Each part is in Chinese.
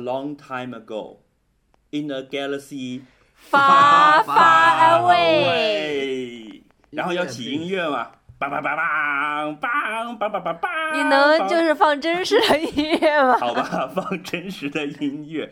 Long time ago, in a galaxy Far, far far away away 然后要起音乐嘛，梆梆梆梆梆梆梆梆梆。你能就是放真实的音乐吗？好吧，放真实的音乐。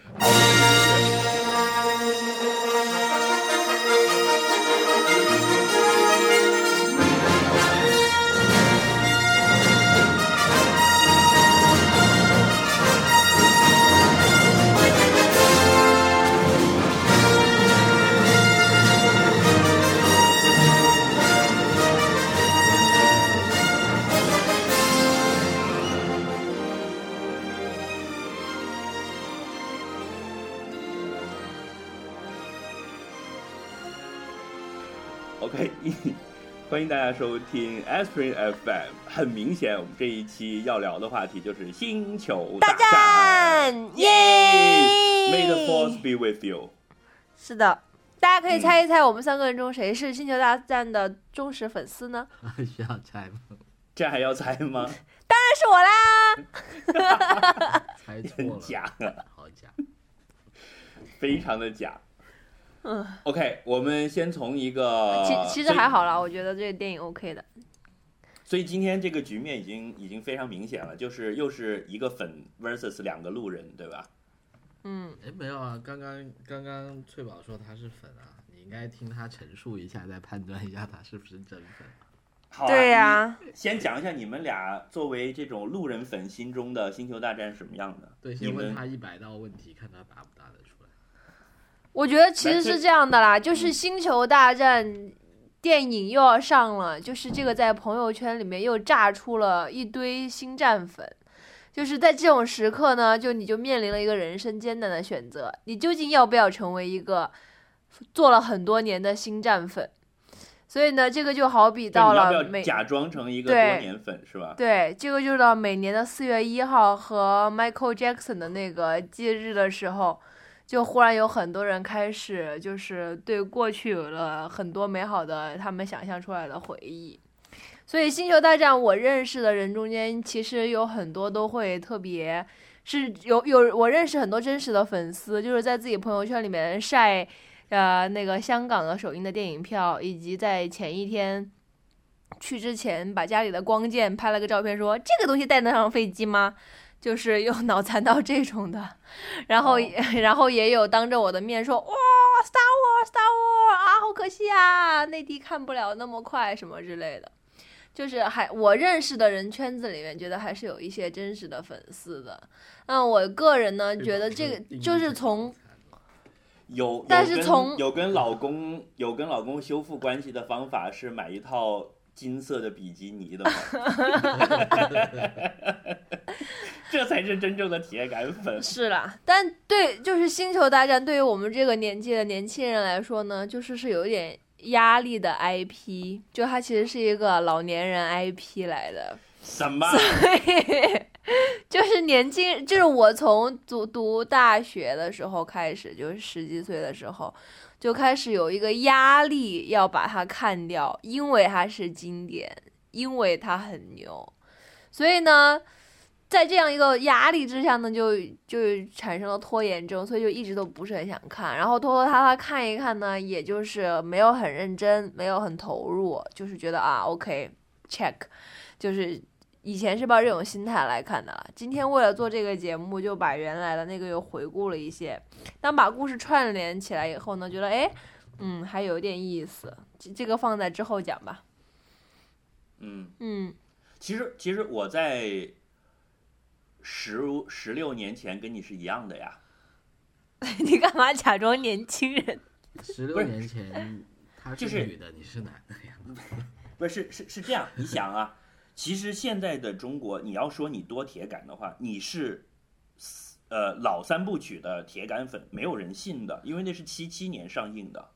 欢迎大家收听 Aspirin FM。很明显，我们这一期要聊的话题就是星球大战。战耶 May the force be with you。是的，大家可以猜一猜，我们三个人中谁是《星球大战》的忠实粉丝呢？需要猜吗？这还要猜吗？当然是我啦！猜错了，真假啊，好假。非常的假。嗯，OK，我们先从一个，其其实还好啦，我觉得这个电影 OK 的。所以今天这个局面已经已经非常明显了，就是又是一个粉 versus 两个路人，对吧？嗯，哎，没有啊，刚刚刚刚翠宝说他是粉啊，你应该听他陈述一下，再判断一下他是不是真粉。好、啊，对呀、你先讲一下你们俩作为这种路人粉心中的星球大战是什么样的？对，先问们他一百道问题，看他答不答得。我觉得其实是这样的啦，就是嗯《星球大战》电影又要上了，就是这个在朋友圈里面又炸出了一堆星战粉。就是在这种时刻呢，就你就面临了一个人生艰难的选择，你究竟要不要成为一个做了很多年的星战粉？所以呢，这个就好比到了每假装成一个多对年粉是吧？对，这个就是到每年的四月一号和 Michael Jackson 的那个忌日的时候，就忽然有很多人开始就是对过去有了很多美好的他们想象出来的回忆。所以《星球大战》我认识的人中间，其实有很多都会特别是有有我认识很多真实的粉丝，就是在自己朋友圈里面晒。呃，那个香港的首映的电影票，以及在前一天去之前把家里的光剑拍了个照片说，这个东西带得上飞机吗？就是又 脑残到这种的，然后、哦 然后也有当着我的面说哇，Star War，Star War 啊，好可惜啊，内地看不了那么快什么之类的。就是还我认识的人圈子里面，觉得还是有一些真实的粉丝的。那我个人呢，觉得这个就是从有，但是从有跟老公有跟老公修复关系的方法是买一套金色的比基尼的吗？这才是真正的铁杆粉。是啦，但对，就是《星球大战》对于我们这个年纪的年轻人来说呢，就是是有一点压力的 IP，就它其实是一个老年人 IP 来的，什么？就是年轻，就是我从读读大学的时候开始，就是十几岁的时候，就开始有一个压力要把它看掉，因为它是经典，因为它很牛，所以呢。在这样一个压力之下呢，就就产生了拖延症，所以就一直都不是很想看。然后拖拖沓沓看一看呢，也就是没有很认真，没有很投入，就是觉得啊，OK，check，就是以前是抱这种心态来看的了。今天为了做这个节目，就把原来的那个又回顾了一些。当把故事串联起来以后呢，觉得哎，嗯，还有点意思。这这个放在之后讲吧。嗯，嗯，其实其实我在十十六年前跟你是一样的呀。你干嘛假装年轻人？十六年前他就是是女的，你是男的呀？不，是是是这样，你想啊，其实现在的中国，你要说你多铁杆的话，你是呃老三部曲的铁杆粉，没有人信的，因为那是七七年上映的。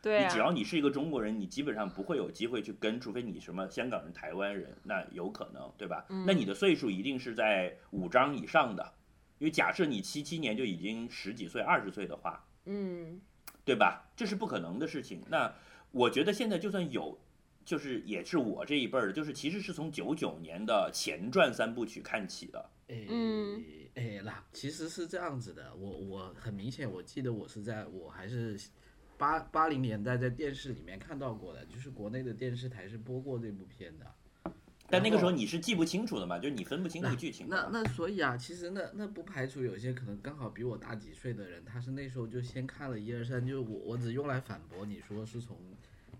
对啊你只，要你是一个中国人，你基本上不会有机会去跟，除非你什么香港人、台湾人，那有可能，对吧？嗯那你的岁数一定是在五张以上的，因为假设你七七年就已经十几岁、二十岁的话，嗯对吧？这是不可能的事情。那我觉得现在就算有，就是也是我这一辈儿的，就是其实是从九九年的前传三部曲看起的。哎嗯哎，那其实是这样子的，我我很明显，我记得我是在我还是八八零年代在电视里面看到过的，就是国内的电视台是播过这部片的。但那个时候你是记不清楚的嘛，就是你分不清楚剧情。那那所以啊，其实那那不排除有些可能刚好比我大几岁的人，他是那时候就先看了一二三，就我我只用来反驳你说是从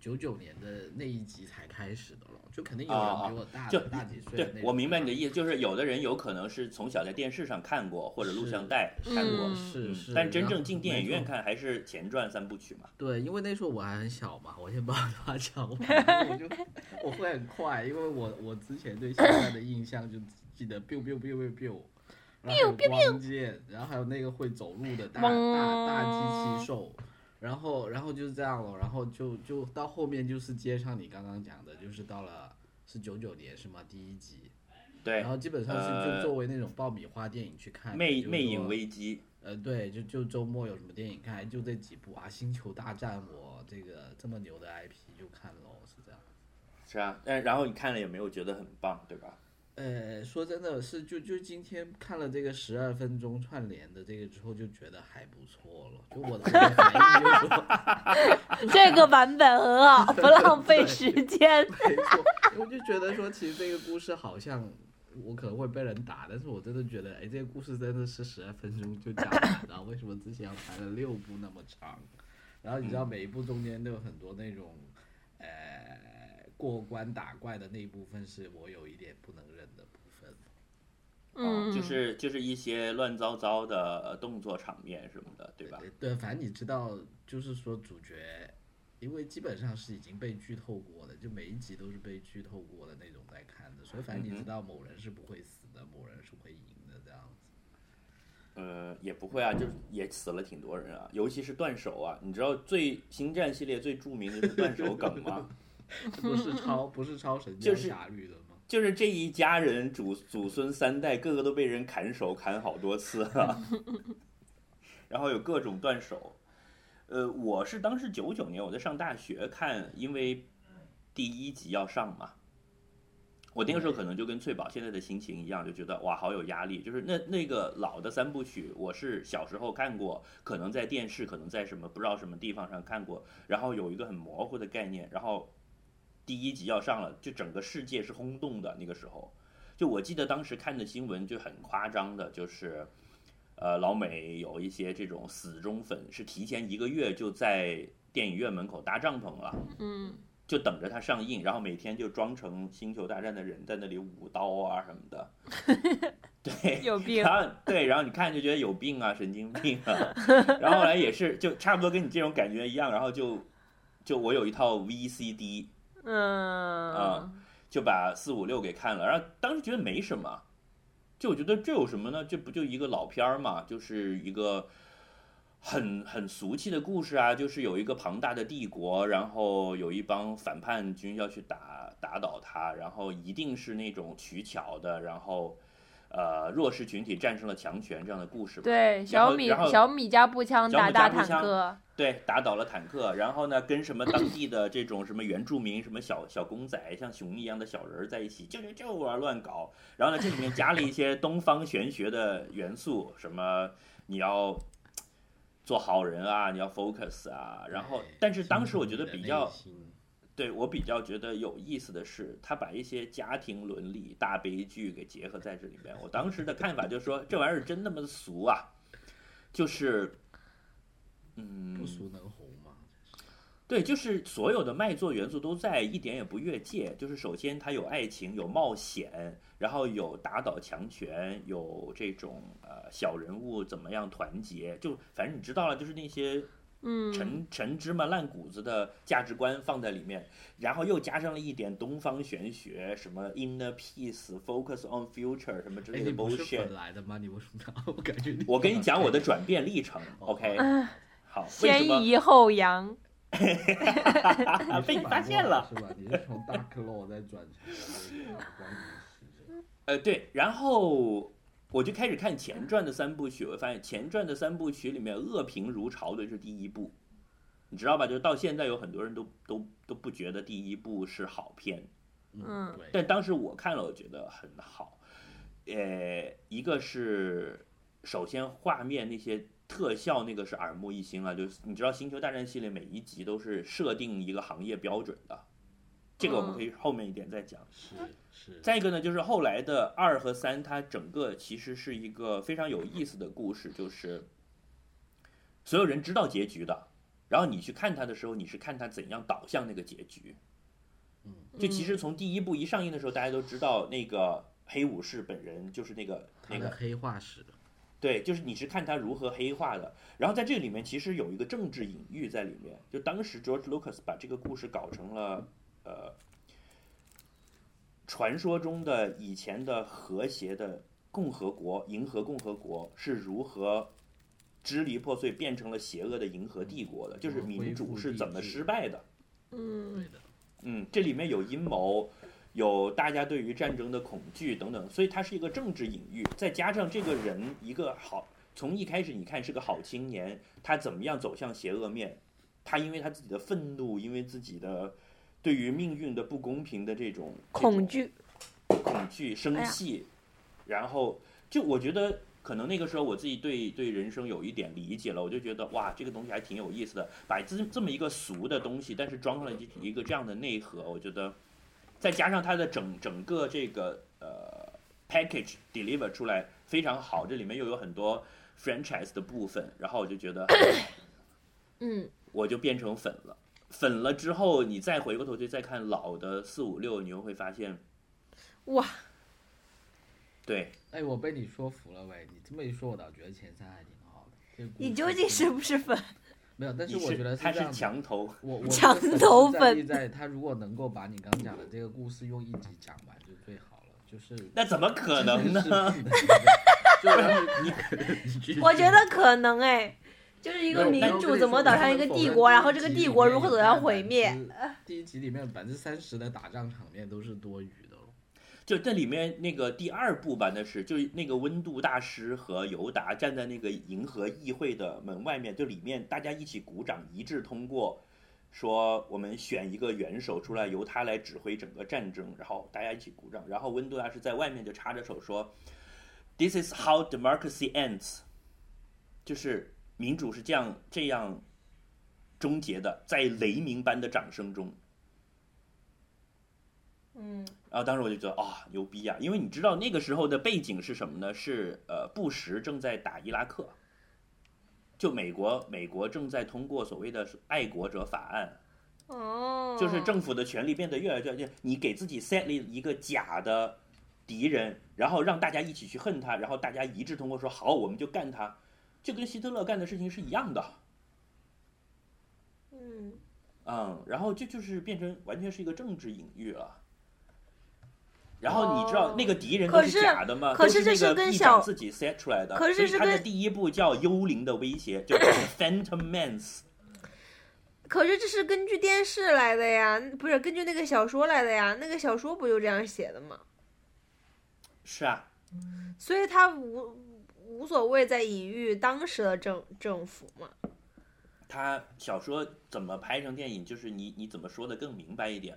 九九年的那一集才开始的了，就肯定有人比我大、就大几岁。对我明白你的意思，就是有的人有可能是从小在电视上看过或者录像带看过，是是，但真正进电影院看还是前传三部曲嘛。对，因为那时候我还很小嘛，我先把话讲完，我就我会很快，因为我我之前对现在的印象就记得 biu biu biu biu biu，然后光剑，然后还有那个会走路的大大大机器兽，然后然后就是这样了，然后就就到后面就是接上你刚刚讲的，就是到了是九九年是吗？第一集，对然，后基本上是呃就作为那种爆米花电影去看的，魅魅影危机，呃，对，就就周末有什么电影看，就这几部啊，《星球大战》我这个这么牛的 IP 就看喽，是这样。是啊，但然后你看了也没有觉得很棒，对吧？呃，说真的是，就就今天看了这个十二分钟串联的这个之后，就觉得还不错了。就我的反应就是说 这个版本很好，不浪费时间。没错，我就觉得说，其实这个故事好像我可能会被人打，但是我真的觉得，哎，这个故事真的是十二分钟就讲完了，为什么之前要排了六部那么长？然后你知道每一部中间都有很多那种，呃，过关打怪的那一部分是我有一点不能嗯，就是就是一些乱糟糟的动作场面什么的，对吧？对，反正你知道，就是说主角，因为基本上是已经被剧透过的，就每一集都是被剧透过的那种在看的，所以反正你知道某人是不会死的，某人是会赢的这样子。呃，也不会啊，就是也死了挺多人啊，尤其是断手啊。你知道最星战系列最著名的就是断手梗吗？不是超不是超神就是雕侠侣的吗？就是这一家人祖祖孙三代，个个都被人砍手砍好多次了，然后有各种断手。呃，我是当时九九年我在上大学看，因为第一集要上嘛，我那个时候可能就跟翠宝现在的心情一样，就觉得哇好有压力。就是那那个老的三部曲，我是小时候看过，可能在电视，可能在什么不知道什么地方上看过，然后有一个很模糊的概念，然后第一集要上了，就整个世界是轰动的那个时候。就我记得当时看的新闻就很夸张的，就是，呃，老美有一些这种死忠粉是提前一个月就在电影院门口搭帐篷了，嗯，就等着它上映，然后每天就装成星球大战的人在那里舞刀啊什么的，对，有病。然后对，然后你看就觉得有病啊，神经病啊。然后后来也是，就差不多跟你这种感觉一样。然后就就我有一套 VCD，嗯啊就把四五六给看了。然后当时觉得没什么，就我觉得这有什么呢？这不就一个老片儿嘛，就是一个很很俗气的故事啊，就是有一个庞大的帝国，然后有一帮反叛军要去打打倒他，然后一定是那种取巧的，然后。呃，弱势群体战胜了强权这样的故事嘛，对，小米然后小米加步枪小打大米加步枪坦克，对，打倒了坦克，然后呢，跟什么当地的这种什么原住民，什么小小公仔，像熊一样的小人儿在一起，就就就啊，乱搞。然后呢，这里面加了一些东方玄学的元素，什么你要做好人啊，你要 focus 啊。然后，但是当时我觉得比较，对我比较觉得有意思的是，他把一些家庭伦理大悲剧给结合在这里面。我当时的看法就是说，这玩意儿真那么俗啊？就是，嗯，不俗能红吗。对，就是所有的卖座元素都在，一点也不越界。就是首先它有爱情，有冒险，然后有打倒强权，有这种呃小人物怎么样团结，就反正你知道了，就是那些嗯，陈陈芝麻烂谷子的价值观放在里面，然后又加上了一点东方玄学，什么 inner peace、focus on future 什么之哎，类的你不是 bullshit 粉。来的吗？你为什么？我感觉你我跟你讲我的转变历程，OK？好，先抑后扬。被你发现了？是吧？你是从 Dark Law 再转成光明。呃，对，然后我就开始看前传的三部曲，我发现前传的三部曲里面恶评如潮的是第一部，你知道吧？就是到现在有很多人都都都不觉得第一部是好片，嗯对。但当时我看了，我觉得很好。呃，一个是首先画面那些特效那个是耳目一新了，就是你知道《星球大战》系列每一集都是设定一个行业标准的，这个我们可以后面一点再讲。是是，再一个呢，就是后来的二和三，它整个其实是一个非常有意思的故事，就是所有人知道结局的，然后你去看它的时候，你是看它怎样导向那个结局。嗯，就其实从第一部一上映的时候，大家都知道那个黑武士本人就是那个那个黑化史，对，就是你是看他如何黑化的。然后在这里面其实有一个政治隐喻在里面，就当时 George Lucas 把这个故事搞成了呃传说中的以前的和谐的共和国，银河共和国是如何支离破碎变成了邪恶的银河帝国的，就是民主是怎么失败的。嗯对的，嗯，这里面有阴谋，有大家对于战争的恐惧等等，所以它是一个政治隐喻，再加上这个人一个好，从一开始你看是个好青年，他怎么样走向邪恶面，他因为他自己的愤怒，因为自己的对于命运的不公平的这种恐、惧，恐惧、生气，然后就我觉得。可能那个时候我自己对对人生有一点理解了，我就觉得哇，这个东西还挺有意思的，把这这么一个俗的东西，但是装上了一一个这样的内核，我觉得再加上它的整整个这个呃 package deliver 出来非常好，这里面又有很多 franchise 的部分，然后我就觉得嗯我就变成粉了。粉了之后，你再回过头去再看老的四五六，你又会发现，哇，对，哎，我被你说服了喂，你这么一说，我倒觉得前三还挺好的。你究竟是不是粉？没有？但是我觉得他是墙头，我我 墙头粉在在他如果能够把你刚刚讲的这个故事用一集讲完就最好了，就是那怎么可能呢？就然后你你继续我觉得可能哎，就是一个民主怎么导向一个帝国，然后这个帝国如何走向毁灭。。第一集里面百分之三十的打仗场面都是多余的哦。就这里面那个第二部吧，那是就是那个温度大师和尤达站在那个银河议会的门外面，就里面大家一起鼓掌，一致通过，说我们选一个元首出来，由他来指挥整个战争，然后大家一起鼓掌，然后温度大师在外面就插着手说，This is how democracy ends，就是民主是这样这样终结的，在雷鸣般的掌声中。嗯然后当时我就觉得啊、牛逼啊！因为你知道那个时候的背景是什么呢？是呃，布什正在打伊拉克，就美国美国正在通过所谓的爱国者法案，哦，就是政府的权力变得越来越，你给自己 set 了一个假的敌人，然后让大家一起去恨他，然后大家一致通过说好，我们就干他，就跟希特勒干的事情是一样的。嗯嗯，然后这就是变成完全是一个政治隐喻了。然后你知道哦那个敌人都可是假的吗？可是这都是跟小长自己 set 出来的。可是这他的是跟第一部叫《幽灵的威胁》，就 Phantom Menace。可是这是根据电视来的呀，不是根据那个小说来的呀，那个小说不就这样写的吗？是啊，所以他无无所谓在隐喻当时的政政府嘛。他小说怎么拍成电影，就是你你怎么说的更明白一点。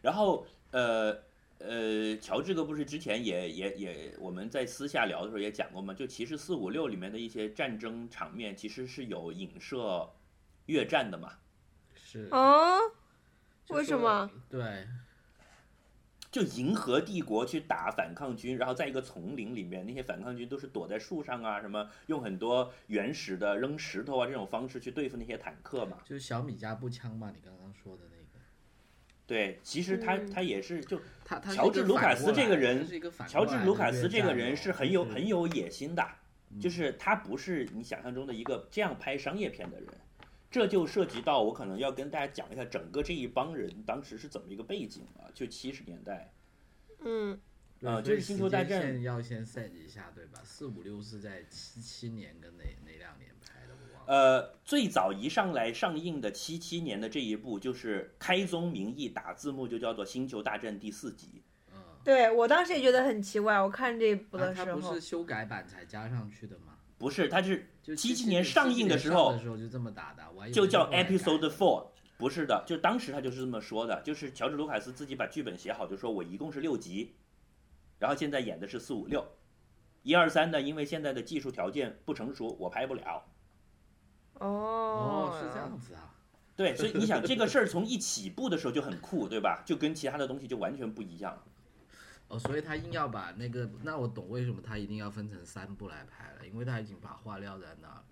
然后呃呃，乔治哥不是之前也也也我们在私下聊的时候也讲过嘛，就其实四五六里面的一些战争场面其实是有影射越战的嘛。是。哦，为什么？对，就银河帝国去打反抗军，然后在一个丛林里面，那些反抗军都是躲在树上啊，什么用很多原始的扔石头啊这种方式去对付那些坦克嘛。就是小米加步枪嘛，你刚刚说的那个。对，其实他嗯他也是就他他乔治卢卡斯这个人乔治卢卡斯这个人是很有很有野心的，嗯就是他不是你想象中的一个这样拍商业片的人。这就涉及到我可能要跟大家讲一下整个这一帮人当时是怎么一个背景啊？就七十年代，嗯啊这是星球大战要先 set 一下，对吧？四五六是在七七年跟哪哪两年拍的？我忘了。呃，最早一上来上映的七七年的这一部，就是开宗明义打字幕就叫做《星球大战》第四集。嗯，对我当时也觉得很奇怪，我看这一部啊的时候它不是，修改版才加上去的吗？不是，它是七七年上映的时候的时候就这么打的，就叫 Episode Four，不是的，就当时他就是这么说的，就是乔治卢卡斯自己把剧本写好，就说我一共是六集，然后现在演的是四五六，一二三呢，因为现在的技术条件不成熟，我拍不了。哦哦，是这样子啊。对，所以你想这个事儿从一起步的时候就很酷，对吧？就跟其他的东西就完全不一样。哦，所以他硬要把那个，那我懂为什么他一定要分成三部来拍了，因为他已经把话撂在那儿了，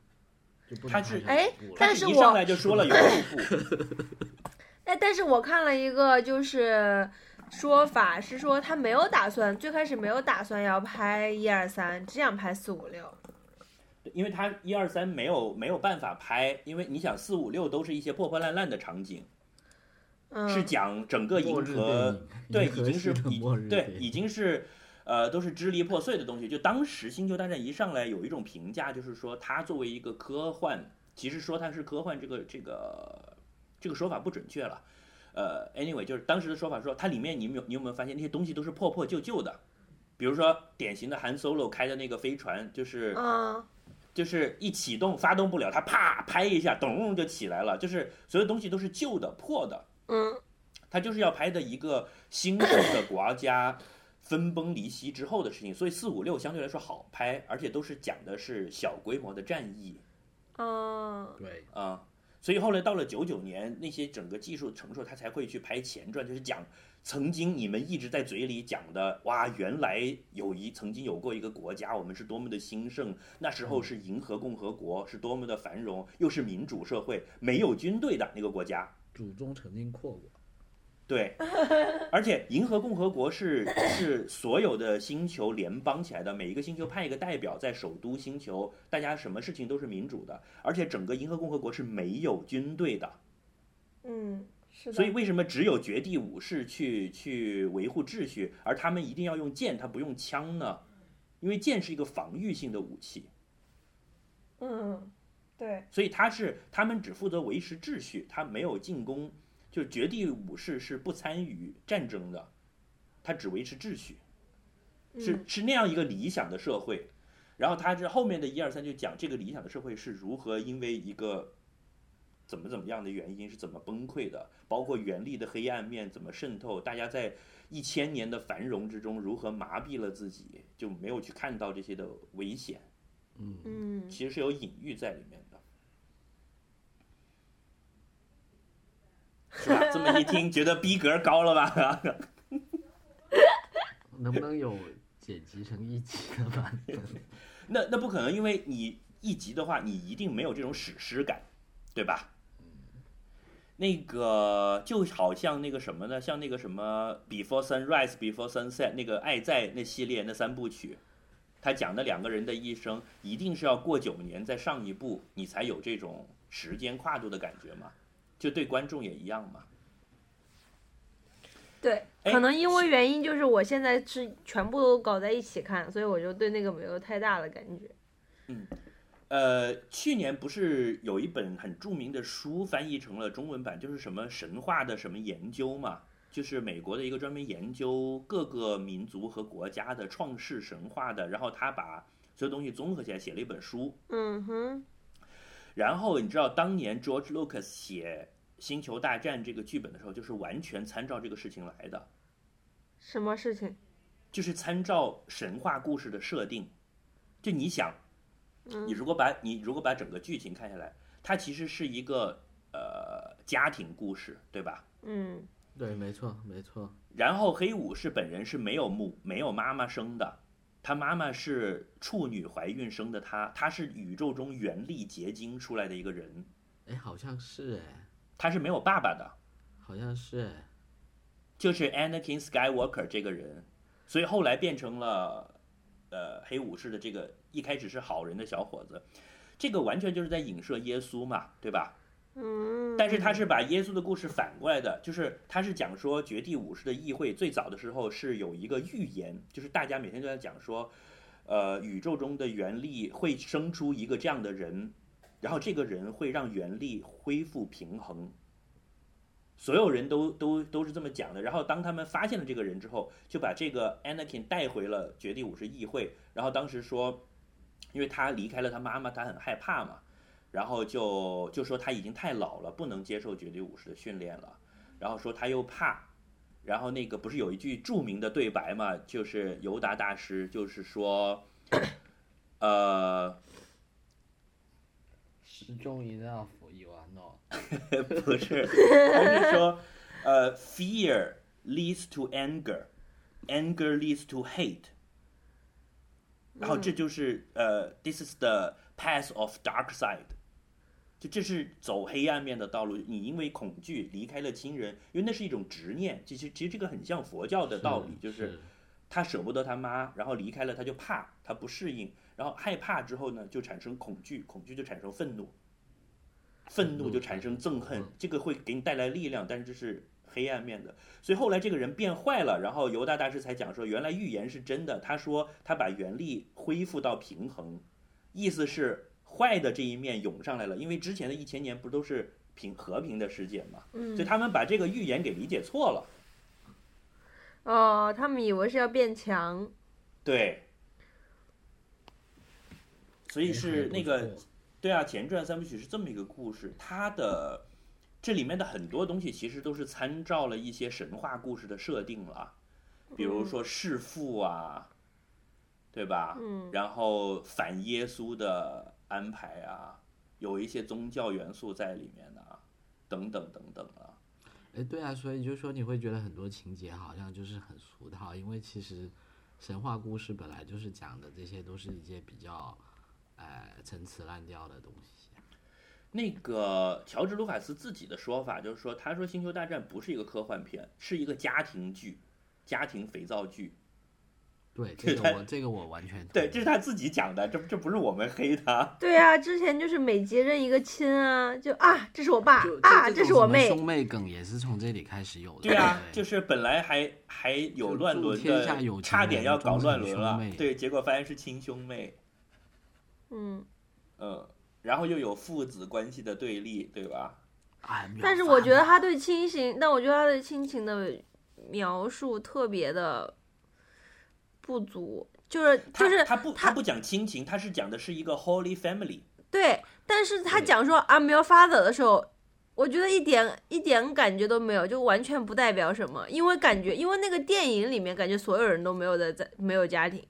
就不能他是哎两部了但是我一上来就说了有六部，哎，但是我看了一个就是说法是说他没有打算，最开始没有打算要拍一二三，只想拍四五六。因为他一二三没有没有办法拍，因为你想四五六都是一些破破烂烂的场景，嗯，是讲整个银河对，已经是已对已经是，呃，都是支离破碎的东西。就当时《星球大战》一上来，有一种评价，就是说它作为一个科幻，其实说它是科幻这个这个这个说法不准确了。呃，anyway，就是当时的说法说，它里面你有没有你有没有发现那些东西都是破破旧旧的，比如说典型的韩 Solo 开的那个飞船，就是嗯就是一启动发动不了，它啪拍一下，咚就起来了，就是所有东西都是旧的破的。嗯。他就是要拍的一个兴盛的国家分崩离析之后的事情，所以四五六相对来说好拍，而且都是讲的是小规模的战役嗯对，啊、所以后来到了九九年，那些整个技术成熟，他才会去拍前传，就是讲曾经你们一直在嘴里讲的，哇，原来有一曾经有过一个国家，我们是多么的兴盛，那时候是银河共和国，是多么的繁荣，又是民主社会，没有军队的那个国家，祖宗曾经扩过。对，而且银河共和国是是所有的星球联邦起来的，每一个星球派一个代表在首都星球，大家什么事情都是民主的，而且整个银河共和国是没有军队的，嗯，是的。所以为什么只有绝地武士去去维护秩序，而他们一定要用剑，他不用枪呢？因为剑是一个防御性的武器，嗯，对，所以他是他们只负责维持秩序，他没有进攻，就是绝地武士是不参与战争的，他只维持秩序。是嗯是那样一个理想的社会，然后他这后面的一二三就讲这个理想的社会是如何因为一个怎么怎么样的原因是怎么崩溃的，包括原力的黑暗面怎么渗透，大家在一千年的繁荣之中如何麻痹了自己，就没有去看到这些的危险，嗯，嗯其实是有隐喻在里面的。是吧？这么一听，觉得逼格高了吧？能不能有剪辑成一集的版本？那那不可能，因为你一集的话，你一定没有这种史诗感，对吧？那个就好像那个什么呢？像那个什么《Before Sunrise》《Before Sunset》那个《爱在》那系列那三部曲，他讲的两个人的一生，一定是要过九年再上一部，你才有这种时间跨度的感觉嘛？就对观众也一样嘛？对，哎可能因为原因就是我现在是全部都搞在一起看，所以我就对那个没有太大的感觉。嗯呃，去年不是有一本很著名的书翻译成了中文版，就是什么神话的什么研究嘛，就是美国的一个专门研究各个民族和国家的创世神话的，然后他把所有东西综合起来写了一本书。嗯哼，然后你知道当年 George Lucas 写《星球大战》这个剧本的时候，就是完全参照这个事情来的，什么事情？就是参照神话故事的设定。就你想，嗯你如果把你如果把整个剧情看下来，它其实是一个呃家庭故事，对吧？嗯对，没错，没错。然后黑武士本人是没有母没有妈妈生的，他妈妈是处女怀孕生的他，他是宇宙中原力结晶出来的一个人，哎，好像是哎，他是没有爸爸的，好像是哎。就是 Anakin Skywalker 这个人，所以后来变成了呃黑武士的这个一开始是好人的小伙子，这个完全就是在影射耶稣嘛，对吧？但是他是把耶稣的故事反过来的，就是他是讲说绝地武士的议会最早的时候是有一个预言，就是大家每天都在讲说，呃，宇宙中的原力会生出一个这样的人，然后这个人会让原力恢复平衡。所有人都都都是这么讲的，然后当他们发现了这个人之后，就把这个 Anakin 带回了绝地武士议会，然后当时说，因为他离开了他妈妈，他很害怕嘛，然后就就说他已经太老了不能接受绝地武士的训练了然后说他又怕然后那个不是有一句著名的对白嘛就是尤达大师就是说呃时钟一定要补一晚哦不是我是说呃 fear leads to anger anger leads to hate 然后这就是呃 this is the path of dark side 就这是走黑暗面的道路。你因为恐惧离开了亲人，因为那是一种执念。其实其实这个很像佛教的道理，就是他舍不得他妈，然后离开了他就怕，他不适应，然后害怕之后呢，就产生恐惧，恐惧就产生愤怒。愤怒就产生憎恨，这个会给你带来力量，但是这是黑暗面的。所以后来这个人变坏了，然后犹大大师才讲说，原来预言是真的。他说他把原力恢复到平衡，意思是坏的这一面涌上来了，因为之前的一千年不都是平和平的世界嘛，所以他们把这个预言给理解错了。哦，他们以为是要变强。对，所以是那个。对啊，前传三部曲是这么一个故事，它的这里面的很多东西其实都是参照了一些神话故事的设定了，比如说弑父啊，对吧？嗯。然后反耶稣的安排啊，有一些宗教元素在里面的，等等等等啊。哎，对啊，所以就是说你会觉得很多情节好像就是很俗套，因为其实神话故事本来就是讲的这些都是一些比较。呃，陈词滥调的东西。那个乔治·卢卡斯自己的说法就是说，他说《星球大战》不是一个科幻片，是一个家庭剧，家庭肥皂剧。对，这个我这个我完全对，这是他自己讲的，这这不是我们黑他。对啊，之前就是每结任一个亲啊，就啊，这是我爸啊，这是我妹。兄妹梗也是从这里开始有的。对啊，就是本来还还有乱伦的，差点要搞乱伦了，对，结果发现是亲兄妹。嗯，嗯，然后又有父子关系的对立，对吧？但是我觉得他对亲情，但我觉得他对亲情的描述特别的不足，就是就是他不他不讲亲情，他是讲的是一个 Holy Family。对，但是他讲说 I'm your father 的时候，我觉得一点一点感觉都没有，就完全不代表什么，因为感觉因为那个电影里面感觉所有人都没有的在没有家庭。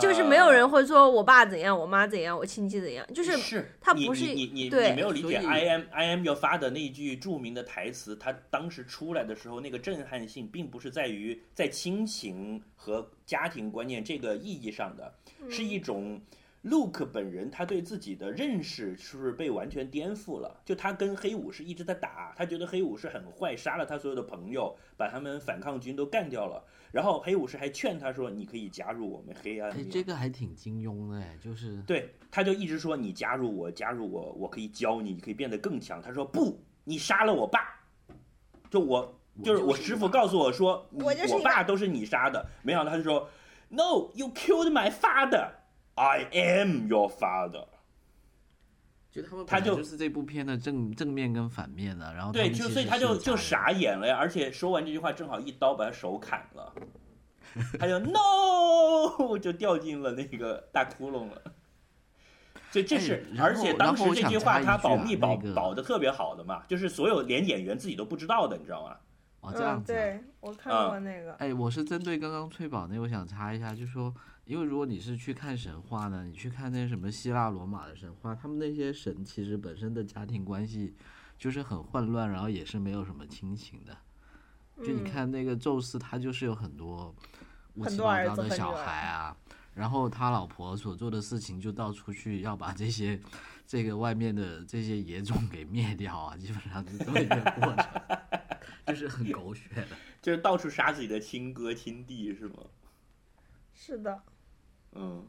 就是没有人会说我爸怎样，我妈怎样，我亲戚怎样，就是是他不是你你你你没有理解 I am I am your father 那句著名的台词，他当时出来的时候那个震撼性，并不是在于在亲情和家庭观念这个意义上的，是一种。Luke 本人他对自己的认识是不是被完全颠覆了？就他跟黑武士一直在打，他觉得黑武士很坏，杀了他所有的朋友，把他们反抗军都干掉了。然后黑武士还劝他说：“你可以加入我们黑暗。”哎，这个还挺金庸的，就是对，他就一直说：“你加入我，加入我，我可以教你，你可以变得更强。”他说：“不，你杀了我爸，就我就是我师傅告诉我说，我我爸都是你杀的。”没想到他就说：“No, you killed my father.” I am your father。就他们，他就就是这部片的正正面跟反面的，然后对，就所以他就就傻眼了呀。而且说完这句话，正好一刀把他手砍了，他就 no 就掉进了那个大窟窿了。所以这是，而且当时这句话他保密保保的特别好的嘛，就是所有连演员自己都不知道的，你知道吗？哦，这样子。对我看过那个。哎，我是针对刚刚翠宝那，我想插一下，就说。因为如果你是去看神话呢，你去看那些什么希腊罗马的神话，他们那些神其实本身的家庭关系就是很混乱，然后也是没有什么亲情的。就你看那个宙斯，他就是有很多乌七八糟的小孩啊，然后他老婆所做的事情就到处去要把这些这个外面的这些野种给灭掉啊，基本上就这么一个过程，就是很狗血的，就是到处杀自己的亲哥亲弟是吗？是的。嗯，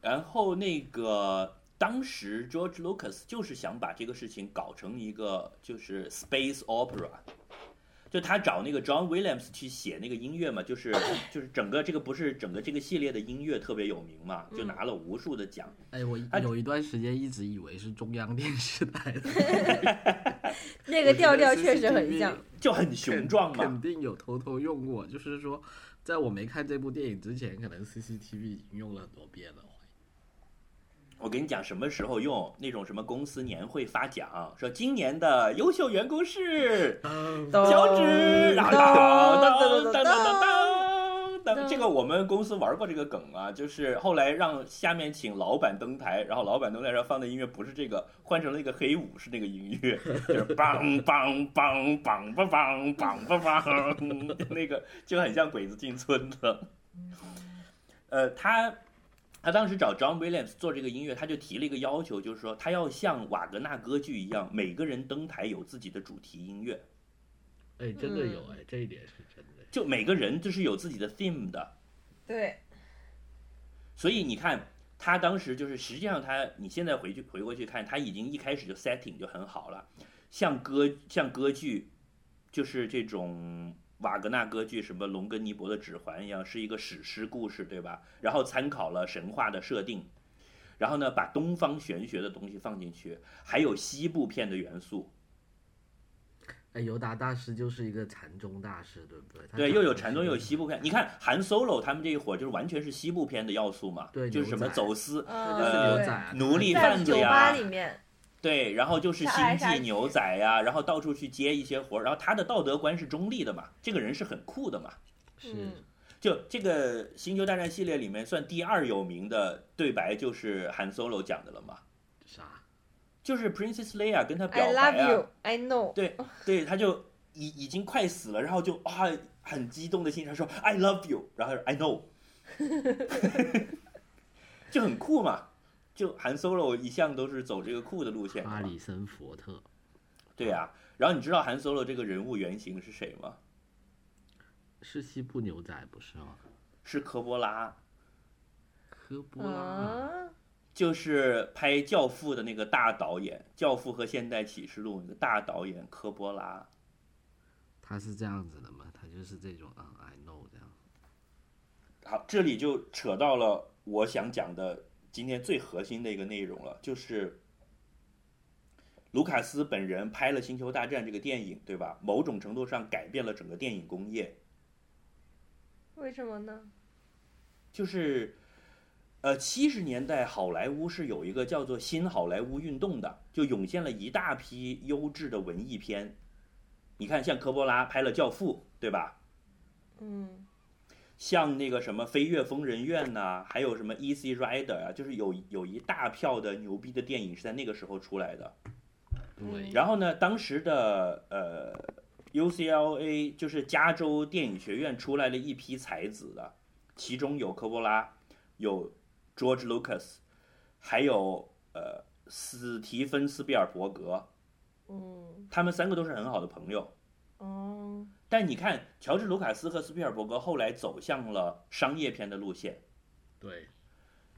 然后那个当时 George Lucas 就是想把这个事情搞成一个就是 space opera，就他找那个 John Williams 去写那个音乐嘛，就是就是整个这个不是整个这个系列的音乐特别有名嘛，就拿了无数的奖。哎，我有一段时间一直以为是中央电视台的，那个调调确实很像，就很雄壮嘛，肯定有偷偷用过，就是说。在我没看这部电影之前，可能 CCTV 已经用了很多遍了。我跟你讲，什么时候用那种什么公司年会发奖，说今年的优秀员工是，脚趾，然后当当当当当当当这个我们公司玩过这个梗啊，就是后来让下面请老板登台，然后老板登台上放的音乐不是这个，换成了一个黑舞是那个音乐，就是梆梆梆梆梆梆梆梆梆，那个就很像鬼子进村的。呃，他他当时找 John Williams 做这个音乐，他就提了一个要求，就是说他要像瓦格纳歌剧一样，每个人登台有自己的主题音乐，哎，真的有哎，这一点是真的。就每个人就是有自己的 theme 的。对，所以你看，他当时就是实际上他，你现在回去回过去看，他已经一开始就 setting 就很好了，像歌像歌剧，就是这种瓦格纳歌剧，什么龙根尼伯的指环一样，是一个史诗故事，对吧？然后参考了神话的设定，然后呢，把东方玄学的东西放进去，还有西部片的元素，哎，尤达大师就是一个禅宗大师，对不对？对，又有禅宗，又有西部片。你看韩 Solo 他们这一伙，就是完全是西部片的要素嘛，对就是什么走私，呃牛仔啊奴隶贩子呀酒吧里面，对，然后就是星际牛仔呀、然后到处去接一些活儿，然后他的道德观是中立的嘛，这个人是很酷的嘛。是嗯就这个《星球大战》系列里面，算第二有名的对白就是韩 Solo 讲的了嘛，啥？就是 Princess Leia 跟他表 I 白，you, I know。对对，他就已已经快死了，然后就啊很激动的心情说 I love you，然后他说 I know，就很酷嘛。就韩 Solo 一向都是走这个酷的路线。哈里森福特对呀、然后你知道韩 Solo 这个人物原型是谁吗？是西部牛仔不是吗？是科波拉，科波拉，啊，就是拍《教父》的那个大导演，《教父》和《现代启示录》那个大导演科波拉。他是这样子的嘛？他就是这种啊，I know 这样。好，这里就扯到了我想讲的今天最核心的一个内容了，就是卢卡斯本人拍了《星球大战》这个电影，对吧？某种程度上改变了整个电影工业，为什么呢？就是，呃，七十年代好莱坞是有一个叫做新好莱坞运动的，就涌现了一大批优质的文艺片。你看，像科波拉拍了《教父》，对吧？嗯像那个什么《飞越疯人院》呐，还有什么《Easy Rider》啊，就是有有一大票的牛逼的电影是在那个时候出来的。对，然后呢，当时的呃 UCLA 就是加州电影学院出来了一批才子的，其中有科波拉，有 George Lucas，还有呃史蒂芬斯皮尔伯格，嗯他们三个都是很好的朋友。哦但你看，乔治·卢卡斯和斯皮尔伯格后来走向了商业片的路线。对，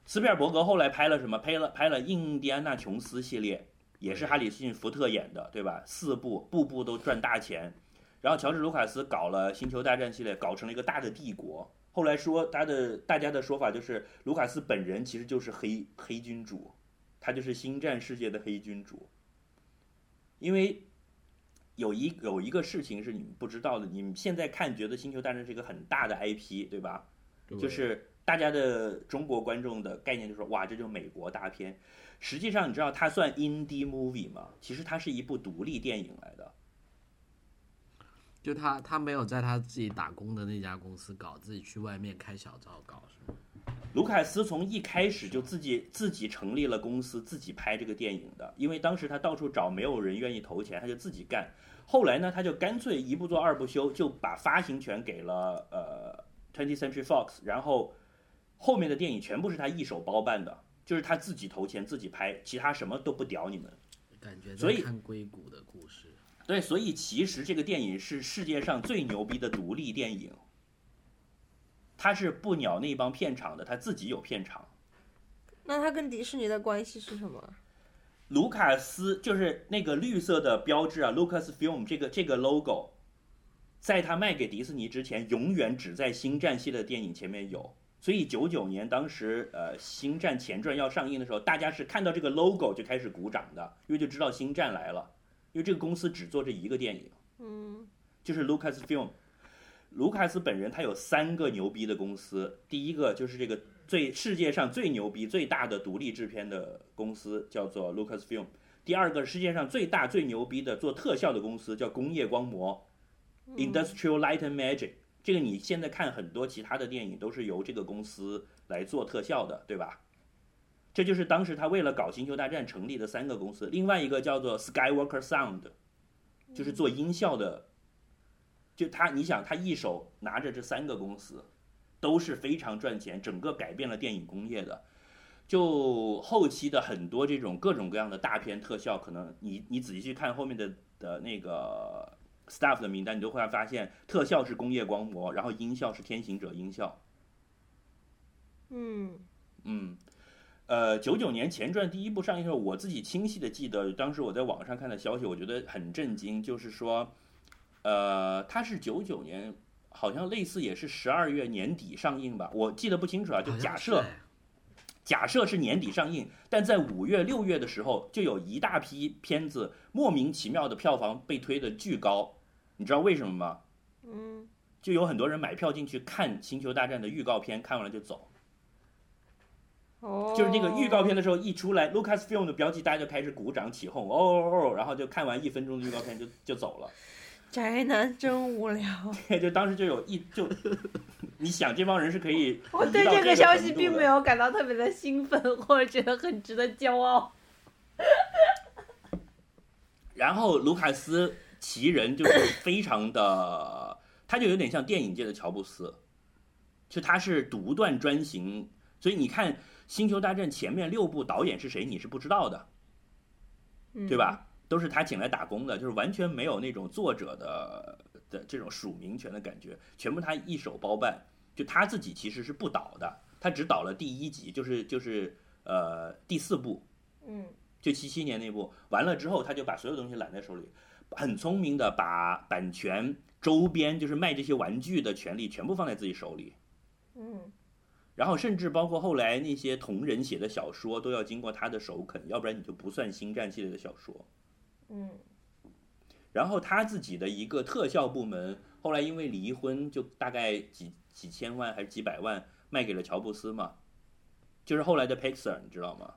斯皮尔伯格后来拍了什么？拍了拍了《印第安纳琼斯》系列，也是哈里逊·福特演的，对吧？四部，部部都赚大钱。然后乔治·卢卡斯搞了《星球大战》系列，搞成了一个大的帝国。后来说他的大家的说法就是，卢卡斯本人其实就是黑黑君主，他就是星战世界的黑君主。因为有一有一个事情是你们不知道的，你们现在看觉得《星球大战》是一个很大的 IP，对吧？对就是大家的中国观众的概念就是哇，这就是美国大片。实际上，你知道它算 indie movie 吗？其实它是一部独立电影来的。就他他没有在他自己打工的那家公司搞，自己去外面开小灶搞是吗？卢卡斯从一开始就自己自己成立了公司，自己拍这个电影的。因为当时他到处找，没有人愿意投钱，他就自己干。后来呢，他就干脆一不做二不休，就把发行权给了呃 Twentieth Century Fox，然后后面的电影全部是他一手包办的，就是他自己投钱自己拍，其他什么都不屌你们。感觉所以在看硅谷的故事。对，所以其实这个电影是世界上最牛逼的独立电影，它是不鸟那帮片场的，他自己有片场。那他跟迪士尼的关系是什么？卢卡斯就是那个绿色的标志啊，Lucasfilm 这个这个 logo，在他卖给迪士尼之前，永远只在星战系列电影前面有。所以九九年当时呃《星战前传》要上映的时候，大家是看到这个 logo 就开始鼓掌的，因为就知道星战来了。因为这个公司只做这一个电影。嗯就是 Lucasfilm。卢卡斯本人他有三个牛逼的公司，第一个就是这个最世界上最牛逼、最大的独立制片的公司叫做 Lucasfilm，第二个世界上最大最牛逼的做特效的公司叫工业光魔、嗯 Industrial Light and Magic，这个你现在看很多其他的电影都是由这个公司来做特效的，对吧？这就是当时他为了搞《星球大战》成立的三个公司，另外一个叫做 Skywalker Sound，就是做音效的。就他，你想他一手拿着这三个公司，都是非常赚钱，整个改变了电影工业的。就后期的很多这种各种各样的大片特效，可能你你仔细去看后面的的那个 staff 的名单，你都会发现特效是工业光魔，然后音效是天行者音效。嗯嗯，呃，九九年前传第一部上映的时候，我自己清晰的记得，当时我在网上看的消息，我觉得很震惊，就是说，呃，它是九九年，好像类似也是十二月年底上映吧，我记得不清楚啊，就假设。假设是年底上映，但在五月、六月的时候，就有一大批片子莫名其妙的票房被推的巨高，你知道为什么吗？嗯，就有很多人买票进去看《星球大战》的预告片，看完了就走。哦，就是那个预告片的时候一出来，Lucasfilm 的标记，大家就开始鼓掌起哄，哦哦哦，然后就看完一分钟的预告片就就走了。宅男真无聊。对就当时就有一就，你想这帮人是可以，我对这个消息并没有感到特别的兴奋，或者觉得很值得骄傲。然后卢卡斯其人就是非常的，他就有点像电影界的乔布斯，就他是独断专行，所以你看《星球大战》前面六部导演是谁，你是不知道的，对吧？都是他请来打工的，就是完全没有那种作者的的这种署名权的感觉，全部他一手包办。就他自己其实是不导的，他只导了第一集，就是就是呃第四部，嗯，就七七年那部。完了之后，他就把所有东西揽在手里，很聪明的把版权、周边，就是卖这些玩具的权利全部放在自己手里，嗯。然后甚至包括后来那些同人写的小说，都要经过他的首肯，要不然你就不算星战系列的小说。嗯，然后他自己的一个特效部门，后来因为离婚，就大概几几千万还是几百万卖给了乔布斯嘛，就是后来的 Pixar，你知道吗？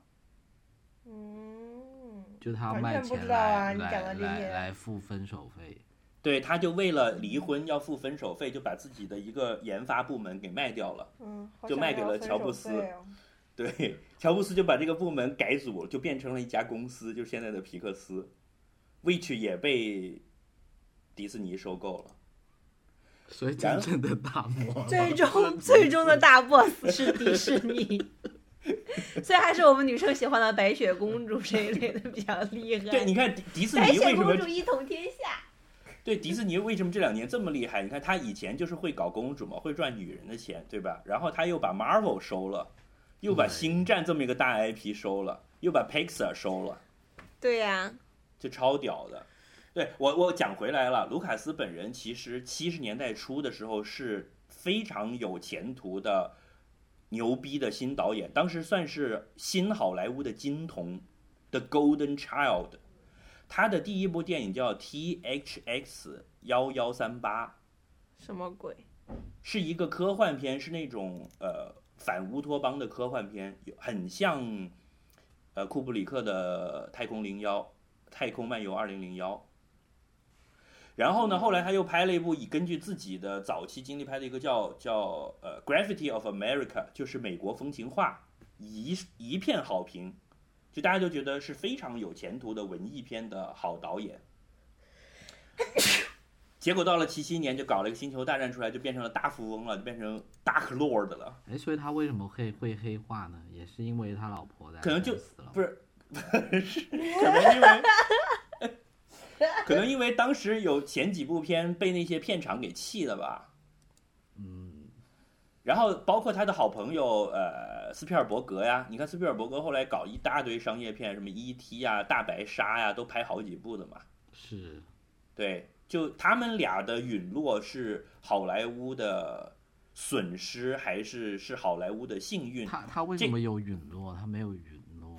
嗯，就他卖钱来来来来付分手费，对，他就为了离婚要付分手费，就把自己的一个研发部门给卖掉了，嗯，就卖给了乔布斯。对，乔布斯就把这个部门改组，就变成了一家公司，就现在的皮克斯。which 也被迪士尼收购了，所以真正的大 boss，最终最终的大 boss 是迪士尼，所以还是我们女生喜欢的白雪公主这一类的比较厉害。对，你看迪迪士尼为什么？公主一统天下。对，迪士尼为什么这两年这么厉害？你看他以前就是会搞公主嘛，会赚女人的钱，对吧？然后他又把 Marvel 收了，又把星战这么一个大 IP 收了，又把 Pixar 收了。对呀。就超屌的，对我我讲回来了，卢卡斯本人其实七十年代初的时候是非常有前途的牛逼的新导演，当时算是新好莱坞的金童，The Golden Child。他的第一部电影叫 T H X 幺幺三八，什么鬼？是一个科幻片，是那种呃反乌托邦的科幻片，很像呃库布里克的太空零幺。太空漫游二零零幺，然后呢，后来他又拍了一部以根据自己的早期经历拍的一个叫叫呃《Gravity of America》，就是美国风情画，一一片好评，就大家就觉得是非常有前途的文艺片的好导演。结果到了七七年就搞了一个星球大战出来，就变成了大富翁了，就变成 Dark Lord 了。哎，所以他为什么会会黑化呢？也是因为他老婆在可能就死了，不是。是，可能因为，可能因为当时有前几部片被那些片场给气了吧，嗯，然后包括他的好朋友呃斯皮尔伯格呀，你看斯皮尔伯格后来搞一大堆商业片，什么 E.T. 呀、大白鲨呀，都拍好几部的嘛，是，对，就他们俩的陨落是好莱坞的损失，还是是好莱坞的幸运？他他为什么有陨落？他没有陨落。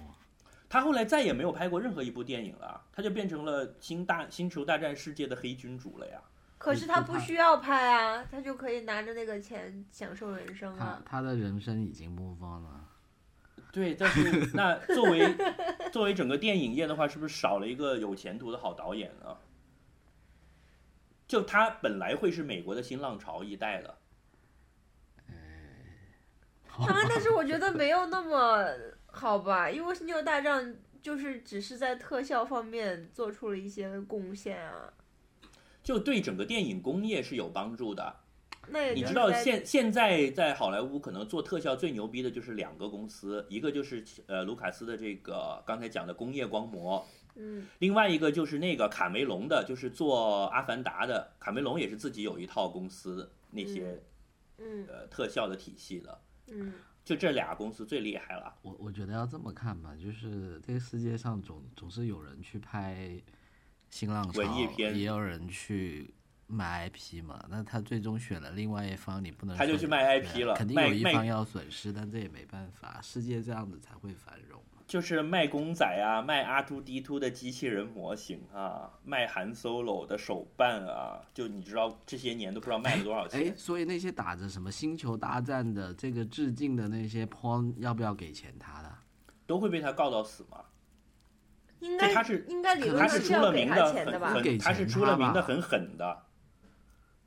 他后来再也没有拍过任何一部电影了，他就变成了星大星球大战世界的黑君主了呀。可是他不需要拍啊，他就可以拿着那个钱享受人生啊。他他的人生已经不放了。对，但是 那作为作为整个电影业的话，是不是少了一个有前途的好导演呢？就他本来会是美国的新浪潮一代的。啊，但是我觉得没有那么好吧，因为《星球大战》就是只是在特效方面做出了一些贡献啊。就对整个电影工业是有帮助的。那你知道现现在在好莱坞可能做特效最牛逼的就是两个公司，一个就是呃卢卡斯的这个刚才讲的工业光魔，嗯另外一个就是那个卡梅隆的，就是做《阿凡达》的，卡梅隆也是自己有一套公司那些嗯呃特效的体系的，嗯就这俩公司最厉害了。我我觉得要这么看吧，就是这个世界上总总是有人去拍新浪潮，也有人去卖 IP 嘛。那他最终选了另外一方，你不能他就去卖 IP 了肯定有一方要损失，但这也没办法，世界这样子才会繁荣。就是卖公仔啊，卖 R 2 D 2的机器人模型啊，卖韩 Solo 的手办啊，就你知道这些年都不知道卖了多少哎钱。，所以那些打着什么星球大战的这个致敬的那些 porn，要不要给钱他的？都会被他告到死吗？应该是应该理论他是出上要给了名的他钱的吧很很？给他是出了名的很狠的。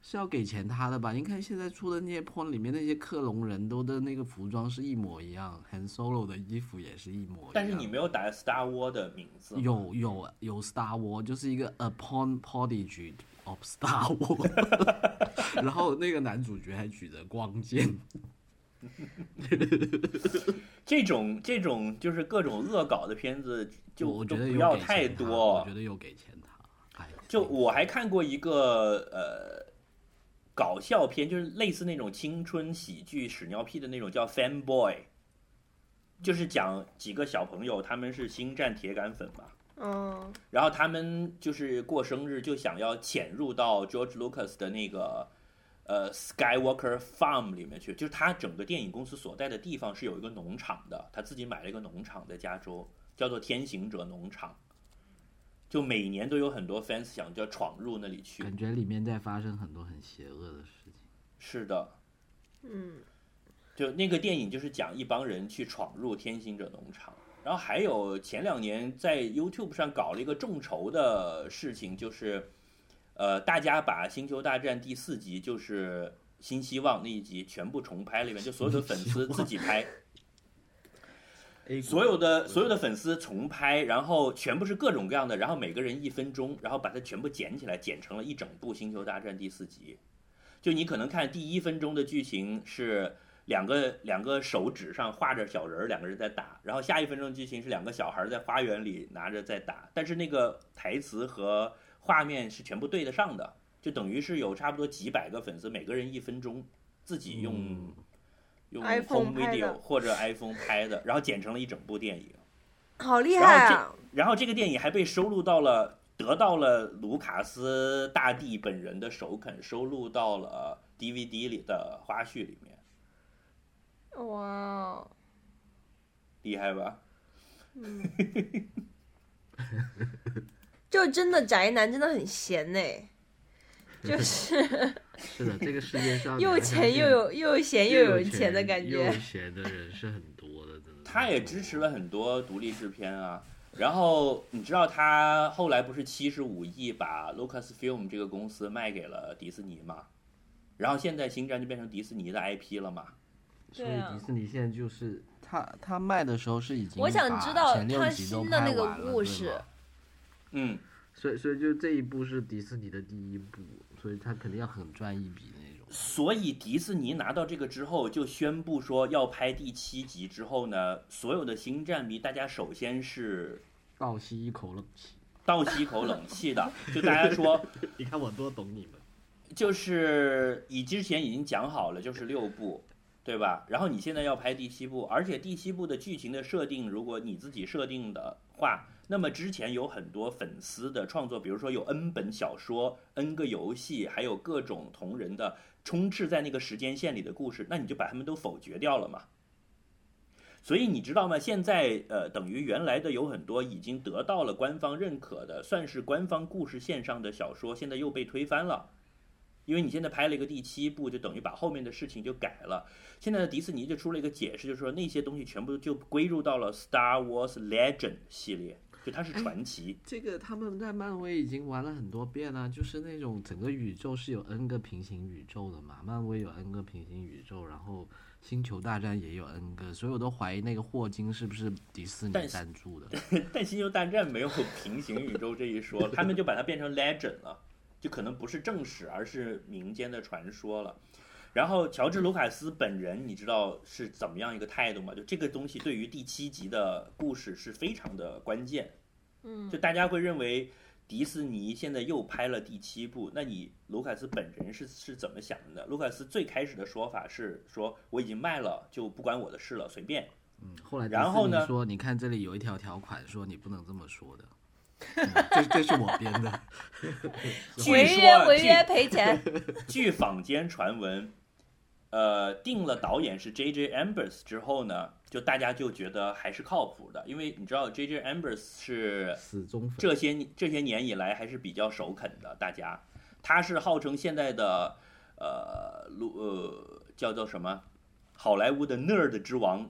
是要给钱他的吧？你看现在出的那些 porn 里面那些克隆人都的那个服装是一模一样，Han Solo 的衣服也是一模一样。但是你没有打 Star War 的名字，有有有 Star War，就是一个 a porn prodigy of Star War，然后那个男主角还举着光剑，这种这种就是各种恶搞的片子就我都觉得有给不要太多我觉。得又给钱他。哎，就我还看过一个呃搞笑片，就是类似那种青春喜剧屎尿屁的那种，叫《Fanboy》，就是讲几个小朋友他们是星战铁杆粉吧，嗯然后他们就是过生日就想要潜入到 George Lucas 的那个呃 Skywalker Farm 里面去，就是他整个电影公司所在的地方是有一个农场的，他自己买了一个农场在加州，叫做天行者农场。就每年都有很多 fans 想就要闯入那里去，感觉里面在发生很多很邪恶的事情。是的，嗯就那个电影就是讲一帮人去闯入天行者农场，然后还有前两年在 YouTube 上搞了一个众筹的事情，就是，呃，大家把《星球大战》第四集就是新希望那一集全部重拍了一遍，就所有的粉丝自己拍，所有的所有的粉丝重拍，然后全部是各种各样的，然后每个人一分钟，然后把它全部剪起来，剪成了一整部《星球大战》第四集。就你可能看第一分钟的剧情是两个两个手指上画着小人儿，两个人在打，然后下一分钟剧情是两个小孩儿在花园里拿着在打，但是那个台词和画面是全部对得上的，就等于是有差不多几百个粉丝，每个人一分钟自己用、嗯用 iPhone Home Video 或者 iPhone 拍的，然后剪成了一整部电影。好厉害啊！然后这个电影还被收录到了，得到了卢卡斯大帝本人的首肯，收录到了 DVD 里的花絮里面，哇哦，厉害吧？就真的宅男真的很闲呢，就是 是的，这个世界上 又钱又有又闲又有钱的感觉又有觉。钱的人是很多的，真的。他也支持了很多独立制片啊。然后你知道他后来不是七十五亿把 Lucasfilm 这个公司卖给了迪士尼嘛？然后现在星战就变成迪士尼的 IP 了嘛？所以迪士尼现在就是他他卖的时候是已经我想知道他新的那个故事吗嗯，所以所以就这一部是迪士尼的第一部，所以他肯定要很赚一笔的那种。所以迪士尼拿到这个之后，就宣布说要拍第七集之后呢，所有的星战迷，大家首先是倒吸一口冷气，倒吸一口冷气的，就大家说，你看我多懂你们。就是你之前已经讲好了，就是六部，对吧？然后你现在要拍第七部，而且第七部的剧情的设定，如果你自己设定的话，那么之前有很多粉丝的创作，比如说有 N 本小说、N 个游戏，还有各种同人的充斥在那个时间线里的故事，那你就把他们都否决掉了嘛。所以你知道吗？现在呃，等于原来的有很多已经得到了官方认可的，算是官方故事线上的小说，现在又被推翻了。因为你现在拍了一个第七部，就等于把后面的事情就改了。现在的迪士尼就出了一个解释，就是说那些东西全部就归入到了 Star Wars Legend 系列，就它是传奇。这个他们在漫威已经玩了很多遍了，就是那种整个宇宙是有 N 个平行宇宙的嘛，漫威有 N 个平行宇宙，然后星球大战也有 N 个，所以我都怀疑那个霍金是不是迪士尼赞助的。但星球大战没有平行宇宙这一说，他们就把它变成 legend 了，就可能不是正史，而是民间的传说了。然后乔治·卢卡斯本人，你知道是怎么样一个态度吗？就这个东西对于第七集的故事是非常的关键。嗯，就大家会认为迪士尼现在又拍了第七部，那你卢卡斯本人是是怎么想的？卢卡斯最开始的说法是说我已经卖了，就不关我的事了，随便。嗯，后来然后呢说，你看这里有一条条款说你不能这么说的，嗯 这这是我编的。据违约违约赔钱。据坊间传闻，呃，定了导演是 J.J. Ambers 之后呢，就大家就觉得还是靠谱的，因为你知道 J.J. Ambers 是死忠粉，这些这些年以来还是比较首肯的，大家，他是号称现在的呃路呃叫做什么好莱坞的 nerd 之王。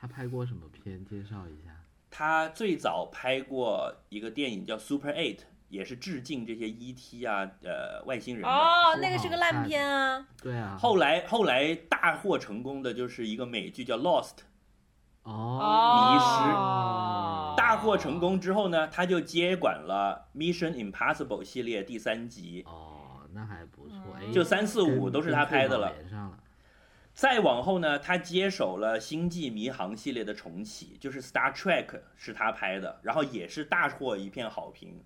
他拍过什么片？介绍一下。他最早拍过一个电影叫 Super Eight，也是致敬这些 E.T. 啊呃外星人的。哦，那个是个烂片啊。对啊。后来后来大获成功的就是一个美剧叫 Lost，哦，迷失哦大获成功之后呢，他就接管了 Mission Impossible 系列第三集。哦，那还不错。哎，就三四五都是他拍的了上了。再往后呢，他接手了《星际迷航》系列的重启，就是 Star Trek 是他拍的，然后也是大获一片好评。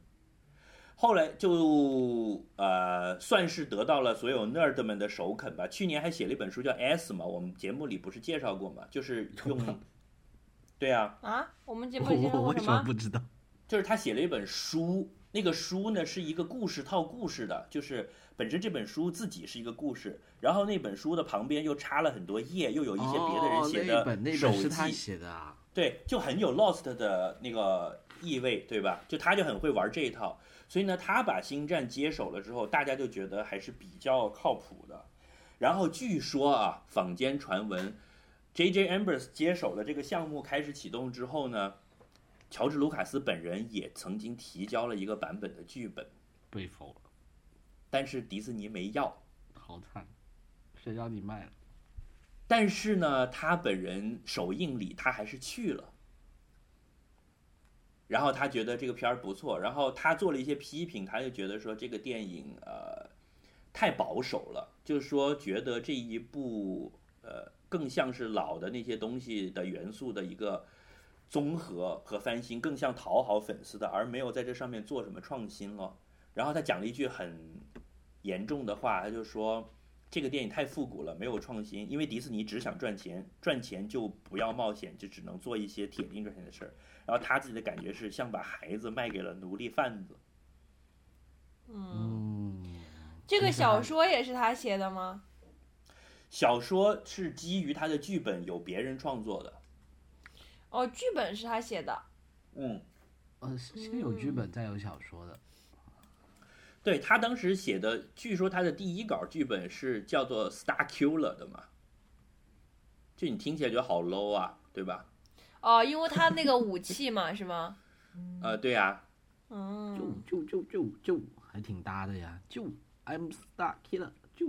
后来就呃算是得到了所有 nerd 们的首肯吧。去年还写了一本书叫《S》嘛，我们节目里不是介绍过嘛，就是用，对啊，啊，我们节目里介绍我为什？么不知道？就是他写了一本书，那个书呢是一个故事套故事的，就是本身这本书自己是一个故事，然后那本书的旁边又插了很多页，又有一些别的人写哦、那本那的手本是他记，写的啊。对，就很有 Lost 的那个意味，对吧？就他就很会玩这一套，所以呢，他把星战接手了之后，大家就觉得还是比较靠谱的。然后据说啊，坊间传闻，J.J. Ambers 接手了这个项目开始启动之后呢，乔治·卢卡斯本人也曾经提交了一个版本的剧本，被否了，但是迪士尼没要。好惨，谁让你卖了？但是呢，他本人首映礼他还是去了，然后他觉得这个片儿不错，然后他做了一些批评，他就觉得说这个电影呃太保守了，就是说觉得这一部呃更像是老的那些东西的元素的一个综合和翻新，更像讨好粉丝的，而没有在这上面做什么创新了。然后他讲了一句很严重的话，他就说。这个电影太复古了，没有创新，因为迪士尼只想赚钱，赚钱就不要冒险，就只能做一些铁定赚钱的事儿。然后他自己的感觉是像把孩子卖给了奴隶贩子。嗯，这个小说也是他写的吗？小说是基于他的剧本，有别人创作的。哦，剧本是他写的。嗯，呃，先有剧本，再有小说的。对他当时写的，据说他的第一稿剧本是叫做《Star Killer》的嘛，就你听起来觉得好 low 啊，对吧？哦，因为他那个武器嘛，是吗？呃，对啊，嗯，就就就就就还挺搭的呀，就 I'm Star Killer，就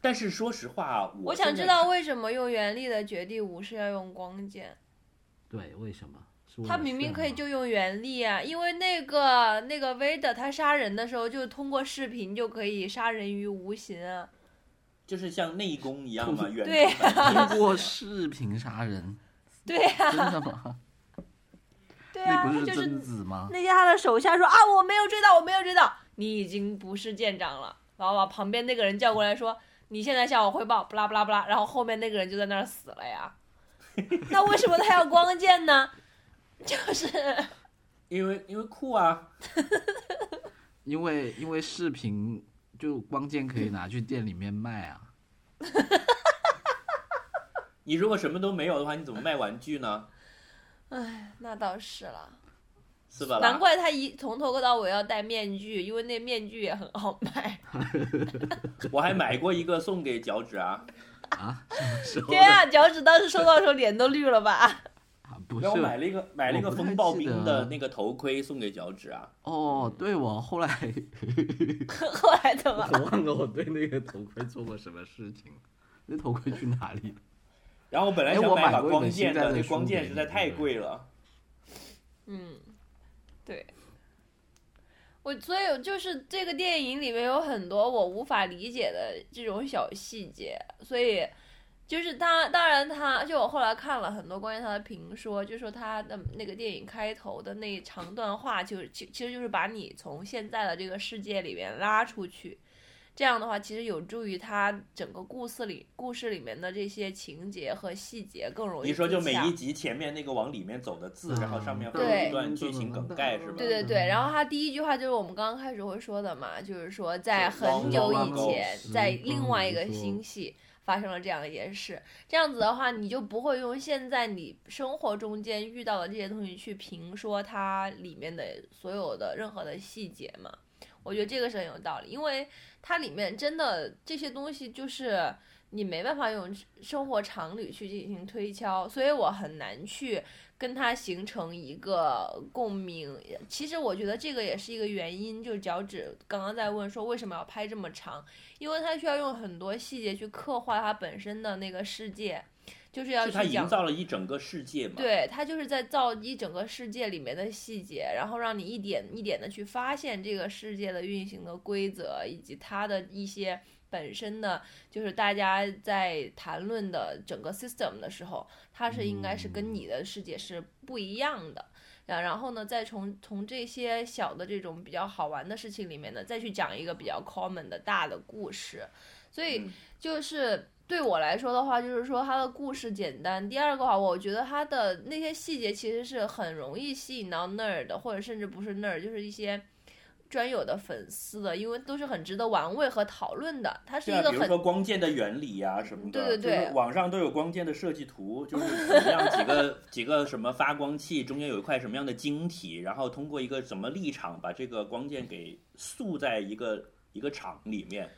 但是说实话啊，我想知道为什么用原力的绝地武士要用光剑？对，为什么？是他明明可以就用原力啊，因为那个那个威德他杀人的时候就通过视频就可以杀人于无形啊。就是像内功一样嘛，远对 通过视频杀人，对呀、真的吗？对啊，那不是他就是贞子吗？那些他的手下说啊，我没有追到，我没有追到，你已经不是舰长了。然后把旁边那个人叫过来说，你现在向我汇报，不拉不拉不拉。然后后面那个人就在那儿死了呀。那为什么他要光剑呢？就是因为因为酷啊，因为因为视频就光剑可以拿去店里面卖啊。你如果什么都没有的话，你怎么卖玩具呢？哎，那倒是了。是吧？难怪他一从头到尾要戴面具，因为那面具也很好卖。我还买过一个送给脚趾啊，啊，什么时候对啊，脚趾当时收到的时候脸都绿了吧？啊？不是然后是买了一个买了一个风暴兵的那个头盔送给脚趾啊。哦，对我后来 后来怎么我忘了我对那个头盔做过什么事情，那头盔去哪里了？然后我本来哎想买把光剑的，那光剑实在太贵了。嗯，对，我所以就是这个电影里面有很多我无法理解的这种小细节，所以就是他当然他就我后来看了很多关于他的评说，就说他的那个电影开头的那一长段话，就其其实就是把你从现在的这个世界里面拉出去。这样的话，其实有助于他整个故事里故事里面的这些情节和细节更容易你说就每一集前面那个往里面走的字，然后上面会有对一段剧情梗概是吧？对对对，然后他第一句话就是我们刚刚开始会说的嘛，就是说在很久以前，在嗯另外一个星系发生了这样一件事。这样子的话，你就不会用现在你生活中间遇到的这些东西去评说它里面的所有的任何的细节嘛。我觉得这个是很有道理，因为它里面真的这些东西就是你没办法用生活常理去进行推敲，所以我很难去跟它形成一个共鸣。其实我觉得这个也是一个原因，就是脚趾刚刚在问说为什么要拍这么长，因为它需要用很多细节去刻画它本身的那个世界，就是要是他去营造了一整个世界嘛。对，他就是在造一整个世界里面的细节，然后让你一点一点的去发现这个世界的运行的规则，以及它的一些本身的，就是大家在谈论的整个 system 的时候，它是应该是跟你的世界是不一样的。然然后呢，再从从这些小的这种比较好玩的事情里面呢，再去讲一个比较 common 的大的故事，所以嗯就是对我来说的话，就是说它的故事简单。第二个话，我觉得它的那些细节其实是很容易吸引到 nerd 的，或者甚至不是 nerd，就是一些专有的粉丝的，因为都是很值得玩味和讨论的。它是一个很比如说光剑的原理呀、什么的，对对对就是网上都有光剑的设计图，就是怎么样几个 几个什么发光器中间有一块什么样的晶体，然后通过一个什么立场把这个光剑给塑在一个一个场里面。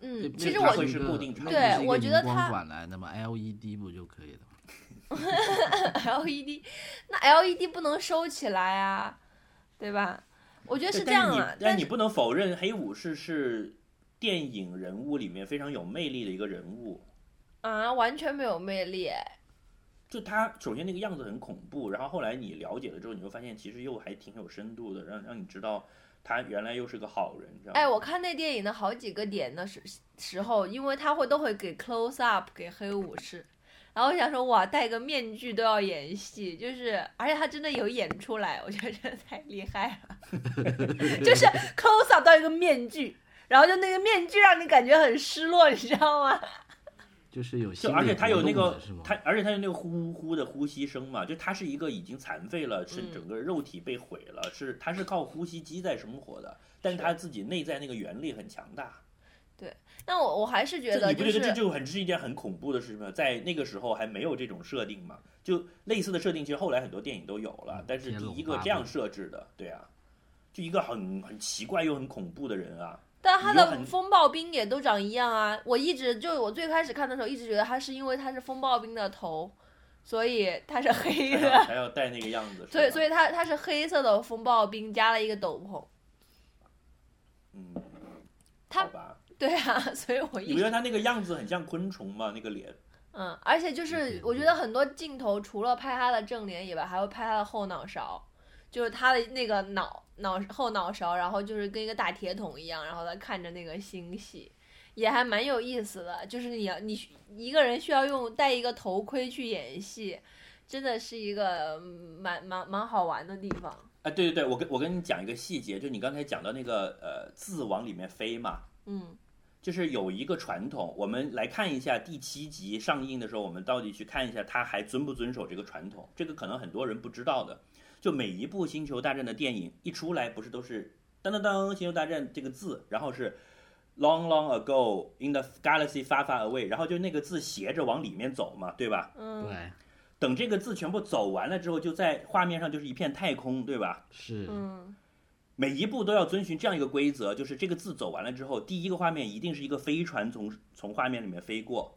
嗯，其实我它会是固定场对我觉得荧光它管来的嘛，LED 不就可以了吗？LED，那 LED 不能收起来啊，对吧？我觉得是这样啊，但你不能否认黑武士是电影人物里面非常有魅力的一个人物。啊，完全没有魅力哎。就他首先那个样子很恐怖，然后后来你了解了之后，你会发现其实又还挺有深度的，让让你知道他原来又是个好人，知道吗。哎，我看那电影的好几个点的时时候，因为他会都会给 close up 给黑武士，然后我想说哇，戴个面具都要演戏，就是而且他真的有演出来，我觉得真的太厉害了，就是 close up 到一个面具，然后就那个面具让你感觉很失落，你知道吗？就是有就而且他有那个？他，而且他有那个呼呼的呼吸声嘛，就他是一个已经残废了，是嗯整个肉体被毁了，是他是靠呼吸机在生活的，但是他自己内在那个原力很强大。对，那我我还是觉得你不觉得这就很是一件很恐怖的事情吗？在那个时候还没有这种设定嘛？就类似的设定，其实后来很多电影都有了，但是第一个这样设置的，对啊，就一个很很奇怪又很恐怖的人啊。但他的风暴兵也都长一样啊！我一直就我最开始看的时候，一直觉得他是因为他是风暴兵的头，所以他是黑的，还要戴那个样子，所以所以以他他是黑色的风暴兵加了一个斗篷。嗯，他，对啊，所以我一直你不觉得他那个样子很像昆虫吗？那个脸，嗯，而且就是我觉得很多镜头除了拍他的正脸以外，还会拍他的后脑勺，就是他的那个脑脑后脑勺，然后就是跟一个大铁桶一样，然后他看着那个星系，也还蛮有意思的。就是你要你一个人需要用戴一个头盔去演戏，真的是一个嗯蛮蛮蛮好玩的地方。哎，对对对，我跟我跟你讲一个细节，就你刚才讲到那个呃字往里面飞嘛，嗯就是有一个传统，我们来看一下第七集上映的时候，我们到底去看一下他还遵不遵守这个传统。这个可能很多人不知道的。就每一部《星球大战》的电影一出来，不是都是当当当《星球大战》这个字，然后是 Long long ago in the galaxy far far away，然后就那个字斜着往里面走嘛，对吧？嗯，对，等这个字全部走完了之后，就在画面上就是一片太空，对吧？是，嗯每一步都要遵循这样一个规则，就是这个字走完了之后，第一个画面一定是一个飞船从从画面里面飞过，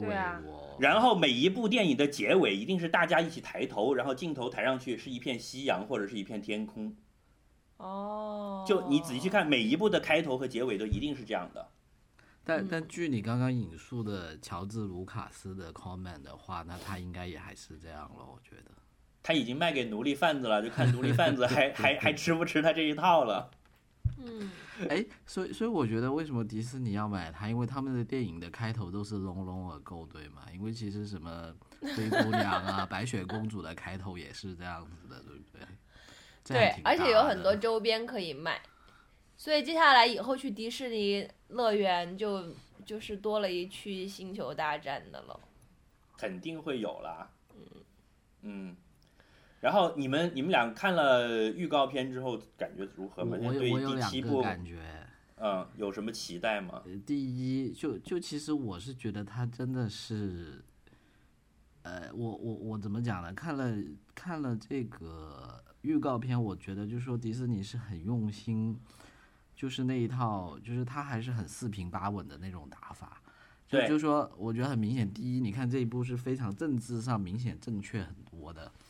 对对啊，然后每一部电影的结尾一定是大家一起抬头，然后镜头抬上去是一片夕阳或者是一片天空。哦，就你仔细去看，每一部的开头和结尾都一定是这样的。但但据你刚刚引述的乔治卢卡斯的 comment 的话，那他应该也还是这样了，我觉得。他已经卖给奴隶贩子了，就看奴隶贩子还 还还吃不吃他这一套了。嗯，哎，所以所以我觉得为什么迪士尼要买它？因为他们的电影的开头都是 long long ago，对吗？因为其实什么 灰姑娘啊、白雪公主的开头也是这样子的，对不对？对，而且有很多周边可以卖，所以接下来以后去迪士尼乐园就就是多了一区星球大战的了。肯定会有啦。嗯嗯，然后你们你们俩看了预告片之后感觉如何吗？我我有对我有两个第七部，感觉。嗯，有什么期待吗？呃第一，就就其实我是觉得他真的是，呃，我我我怎么讲呢？看了看了这个预告片，我觉得就是说迪士尼是很用心，就是那一套，就是他还是很四平八稳的那种打法。就对就是说，我觉得很明显，第一，你看这一部是非常政治上明显正确很多的，就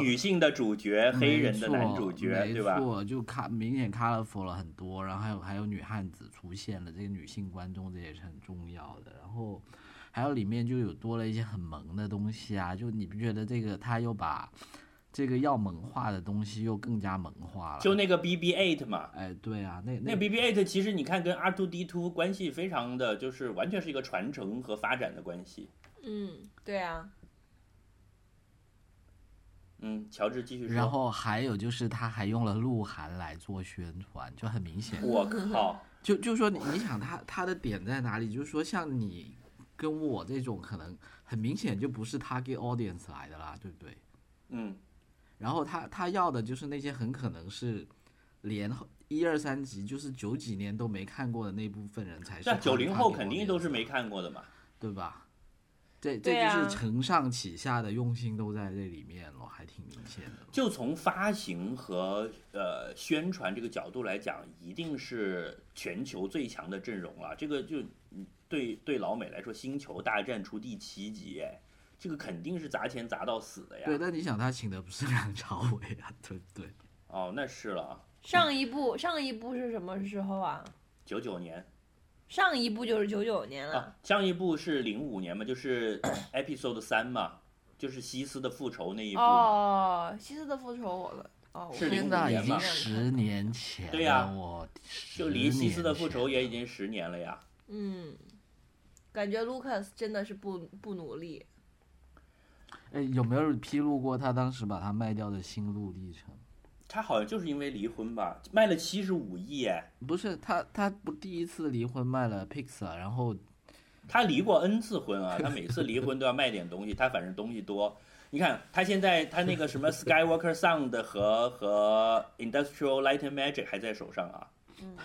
女性的主角，黑人的男主角，没对吧？错，就卡明显 colorful 了很多，然后还有还有女汉子出现了，这个女性观众这也是很重要的。然后还有里面就有多了一些很萌的东西啊，就你不觉得这个他又把这个要萌化的东西又更加萌化了？就那个 BB-8 嘛，哎，对啊，那那 BB-8 其实你看跟 R2D2 关系非常的，就是完全是一个传承和发展的关系。嗯，对啊，嗯，乔治继续说。然后还有就是他还用了鹿晗来做宣传，就很明显。我靠，就就说你你想他他的点在哪里？就是说像你跟我这种可能很明显就不是 target audience 来的啦，对不对？嗯，然后他他要的就是那些很可能是连一二三集就是九几年都没看过的那部分人才是九零后肯定都是没看过的嘛。对吧？这这就是承上启下的用心都在这里面了，还挺明显的。就从发行和呃宣传这个角度来讲，一定是全球最强的阵容了。这个就嗯对对老美来说，《星球大战》出第七集，哎，这个肯定是砸钱砸到死的呀。对，但你想他请的不是梁朝伟啊，对不对？哦，那是了，上一部上一部是什么时候啊？九九年上一部就是九九年了。啊，上一部是零五年嘛，就是 Episode 三嘛，就是西斯的复仇那一部。哦，西斯的复仇我了。哦，我是05天哪，已年嘛经十年前，对呀我就离西斯的复仇也已经。经十年了呀。嗯，感觉 Lucas 真的是不不努力。哎，有没有披露过他当时把它卖掉的心路历程？他好像就是因为离婚吧，卖了七十五亿哎，不是他，他不第一次离婚卖了 Pixar，然后他离过 N 次婚啊，他每次离婚都要卖点东西，他反正东西多。你看他现在他那个什么 Skywalker Sound 和和 Industrial Light and Magic 还在手上啊。嗯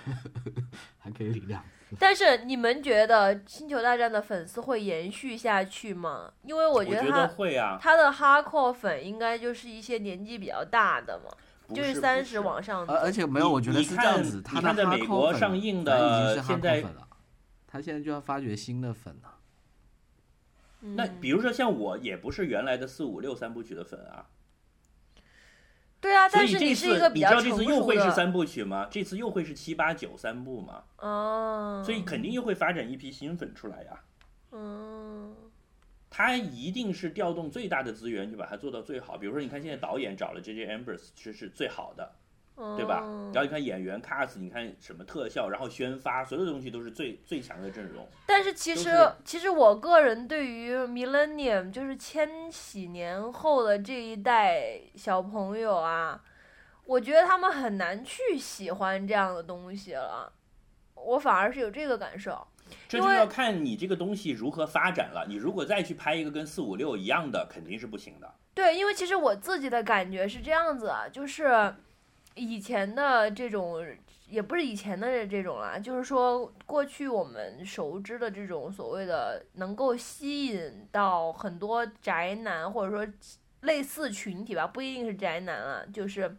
还可以领两次。但是你们觉得《星球大战》的粉丝会延续下去吗？因为我我觉觉得他会啊，他的哈扣粉应该就是一些年纪比较大的嘛，不就是三十往上走。而而且没有，你我觉得是这样看子，你他在美国上映的已经的是哈现在扣粉了，他现在就要发掘新的粉了。那嗯比如说像我，也不是原来的四五六三部曲的粉啊，对啊，所以这但是你是一次个比较你知道这次又会是三部曲吗？这次又会是七八九三部吗，哦，所以肯定又会发展一批新粉出来呀。嗯，他一定是调动最大的资源去把它做到最好。比如说，你看现在导演找了 J.J. Abrams 是是最好的，对吧？嗯然后你看演员 cast，你看什么特效，然后宣发，所有的东西都是最最强的阵容。但是其实其实我个人对于 Millennium 就是千禧年后的这一代小朋友啊，我觉得他们很难去喜欢这样的东西了。我反而是有这个感受。这就要看你这个东西如何发展了。你如果再去拍一个跟四五六一样的，肯定是不行的。对，因为其实我自己的感觉是这样子啊，就是以前的这种，也不是以前的这种啦，就是说过去我们熟知的这种所谓的能够吸引到很多宅男或者说类似群体吧，不一定是宅男啊，就是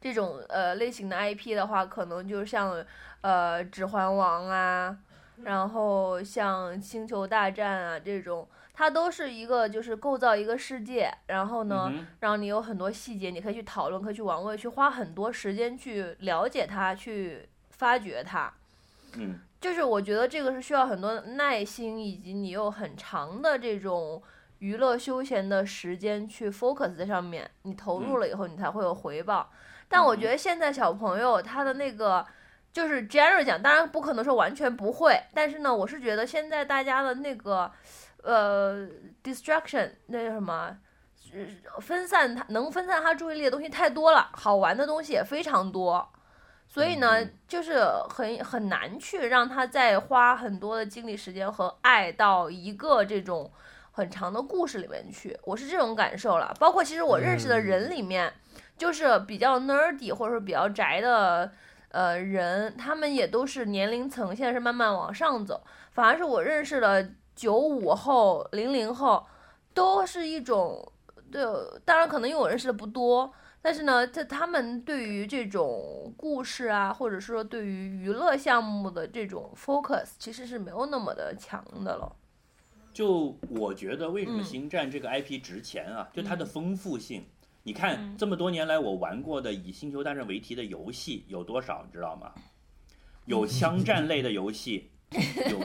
这种呃类型的 IP 的话，可能就像呃《指环王》啊，然后像星球大战啊这种，它都是一个就是构造一个世界，然后呢，让你有很多细节，你可以去讨论，可以去玩味，去花很多时间去了解它，去发掘它。嗯就是我觉得这个是需要很多耐心，以及你有很长的这种娱乐休闲的时间去 focus 在上面，你投入了以后，你才会有回报。但我觉得现在小朋友他的那个就是 general 讲，当然不可能说完全不会，但是呢，我是觉得现在大家的那个呃 distraction 那叫什么？呃分散他能分散他注意力的东西太多了，好玩的东西也非常多，所以呢，嗯就是很很难去让他再花很多的精力、时间和爱到一个这种很长的故事里面去。我是这种感受了。包括其实我认识的人里面，就是比较 nerdy 或者说比较宅的呃人，他们也都是年龄层现在是慢慢往上走，反而是我认识的九五后、零零后，都是一种。对，当然可能因为我认识的不多，但是呢，在他们对于这种故事啊，或者说对于娱乐项目的这种 focus，其实是没有那么的强的了。就我觉得为什么嗯星战这个 IP 值钱啊？就它的丰富性。你看嗯这么多年来我玩过的以星球大战为题的游戏有多少，你知道吗？有枪战类的游戏，有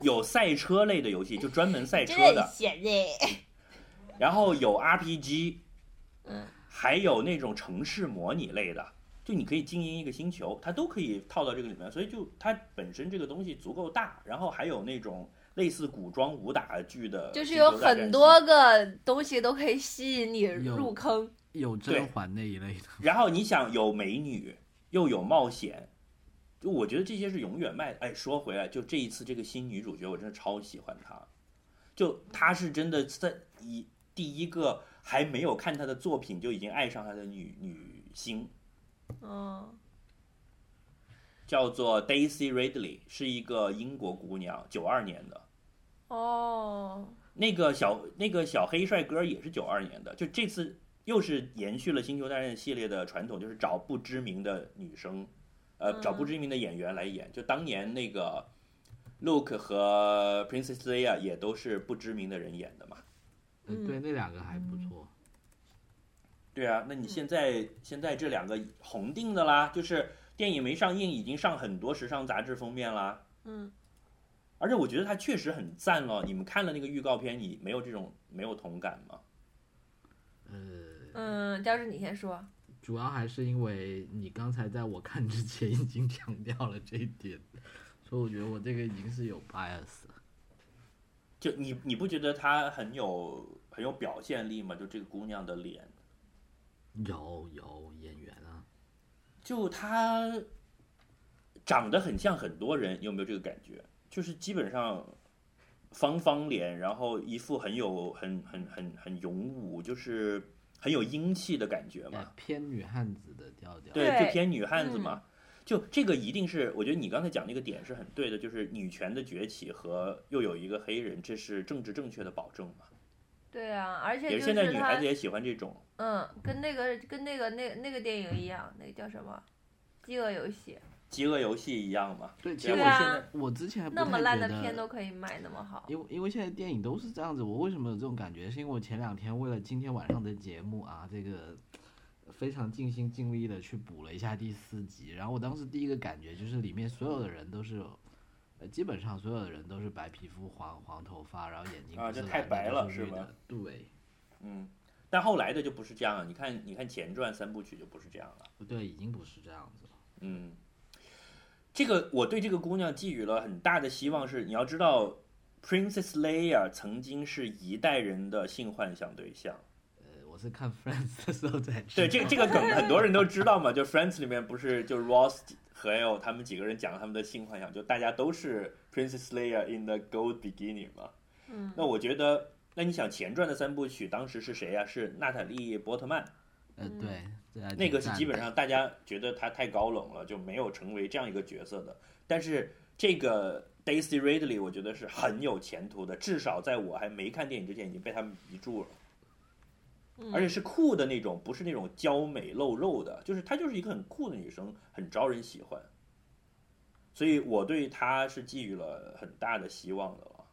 有赛车类的游戏，就专门赛车的，然后有 RPG，嗯，还有那种城市模拟类的，就你可以经营一个星球，它都可以套到这个里面，所以就它本身这个东西足够大，然后还有那种类似古装武打剧的，就是有很多，个东西都可以吸引你入坑。有甄嬛那一类的，然后你想有美女，又有冒险。就我觉得这些是永远卖的。哎，说回来，就这一次这个新女主角，我真的超喜欢她。就她是真的在一第一个还没有看她的作品就已经爱上她的女女星，嗯叫做 Daisy Ridley，是一个英国姑娘，九二年的。哦，那个小那个小黑帅哥也是九二年的，就这次又是延续了《星球大战》系列的传统，就是找不知名的女生，呃，嗯找不知名的演员来演。就当年那个 Luke 和 Princess Leia 也都是不知名的人演的嘛。嗯，对，那两个还不错。对啊，那你现在现在这两个红定的啦，就是电影没上映，已经上很多时尚杂志封面啦。嗯，而且我觉得他确实很赞了。你们看了那个预告片，你没有这种没有同感吗？呃，嗯，教授你先说。主要还是因为你刚才在我看之前已经强调了这一点，所以我觉得我这个已经是有 bias 了。就你你不觉得她很有很有表现力吗？就这个姑娘的脸，有有演员啊，就她长得很像很多人，有没有这个感觉？就是基本上方方脸，然后一副很有很很很很勇武，就是很有英气的感觉嘛呃。偏女汉子的调调。对，就偏女汉子嘛。就这个一定是，我觉得你刚才讲那个点是很对的，就是女权的崛起和又有一个黑人，这是政治正确的保证嘛。对啊，而且也是现在女孩子，也喜欢这种。嗯，跟那个跟那个那那个电影一样，那个叫什么《饥饿游戏饥饿游戏一样嘛。对，其实啊我现在我之前》，不那么太觉得烂的片都可以卖那么好。因为因为现在电影都是这样子，我为什么有这种感觉？是因为我前两天为了今天晚上的节目啊，这个非常尽心尽力的去补了一下第四集，然后我当时第一个感觉就是里面所有的人都是，呃，基本上所有的人都是白皮肤、黄黄头发，然后眼睛啊不是这太白了是的？对，嗯，但后来的就不是这样了。你看，你看前传三部曲就不是这样了。不对，已经不是这样子了。嗯，这个我对这个姑娘寄予了很大的希望是，你要知道，Princess Leia 曾经是一代人的性幻想对象。呃，我是看 Friends 的时候才。对，这个这个梗很多人都知道嘛，就 Friends 里面不是就 Ross 还有他们几个人讲他们的性幻想，就大家都是 Princess Leia in the Gold Beginning 嘛。嗯，那我觉得，那你想前传的三部曲当时是谁呀、是娜塔莉波特曼，呃，对，那个是基本上大家觉得她太高冷了，就没有成为这样一个角色的。但是这个 Daisy Ridley 我觉得是很有前途的，至少在我还没看电影之前已经被他们迷住了。而且是酷的那种，不是那种娇美露肉的，就是她就是一个很酷的女生，很招人喜欢。所以我对她是寄予了很大的希望的了，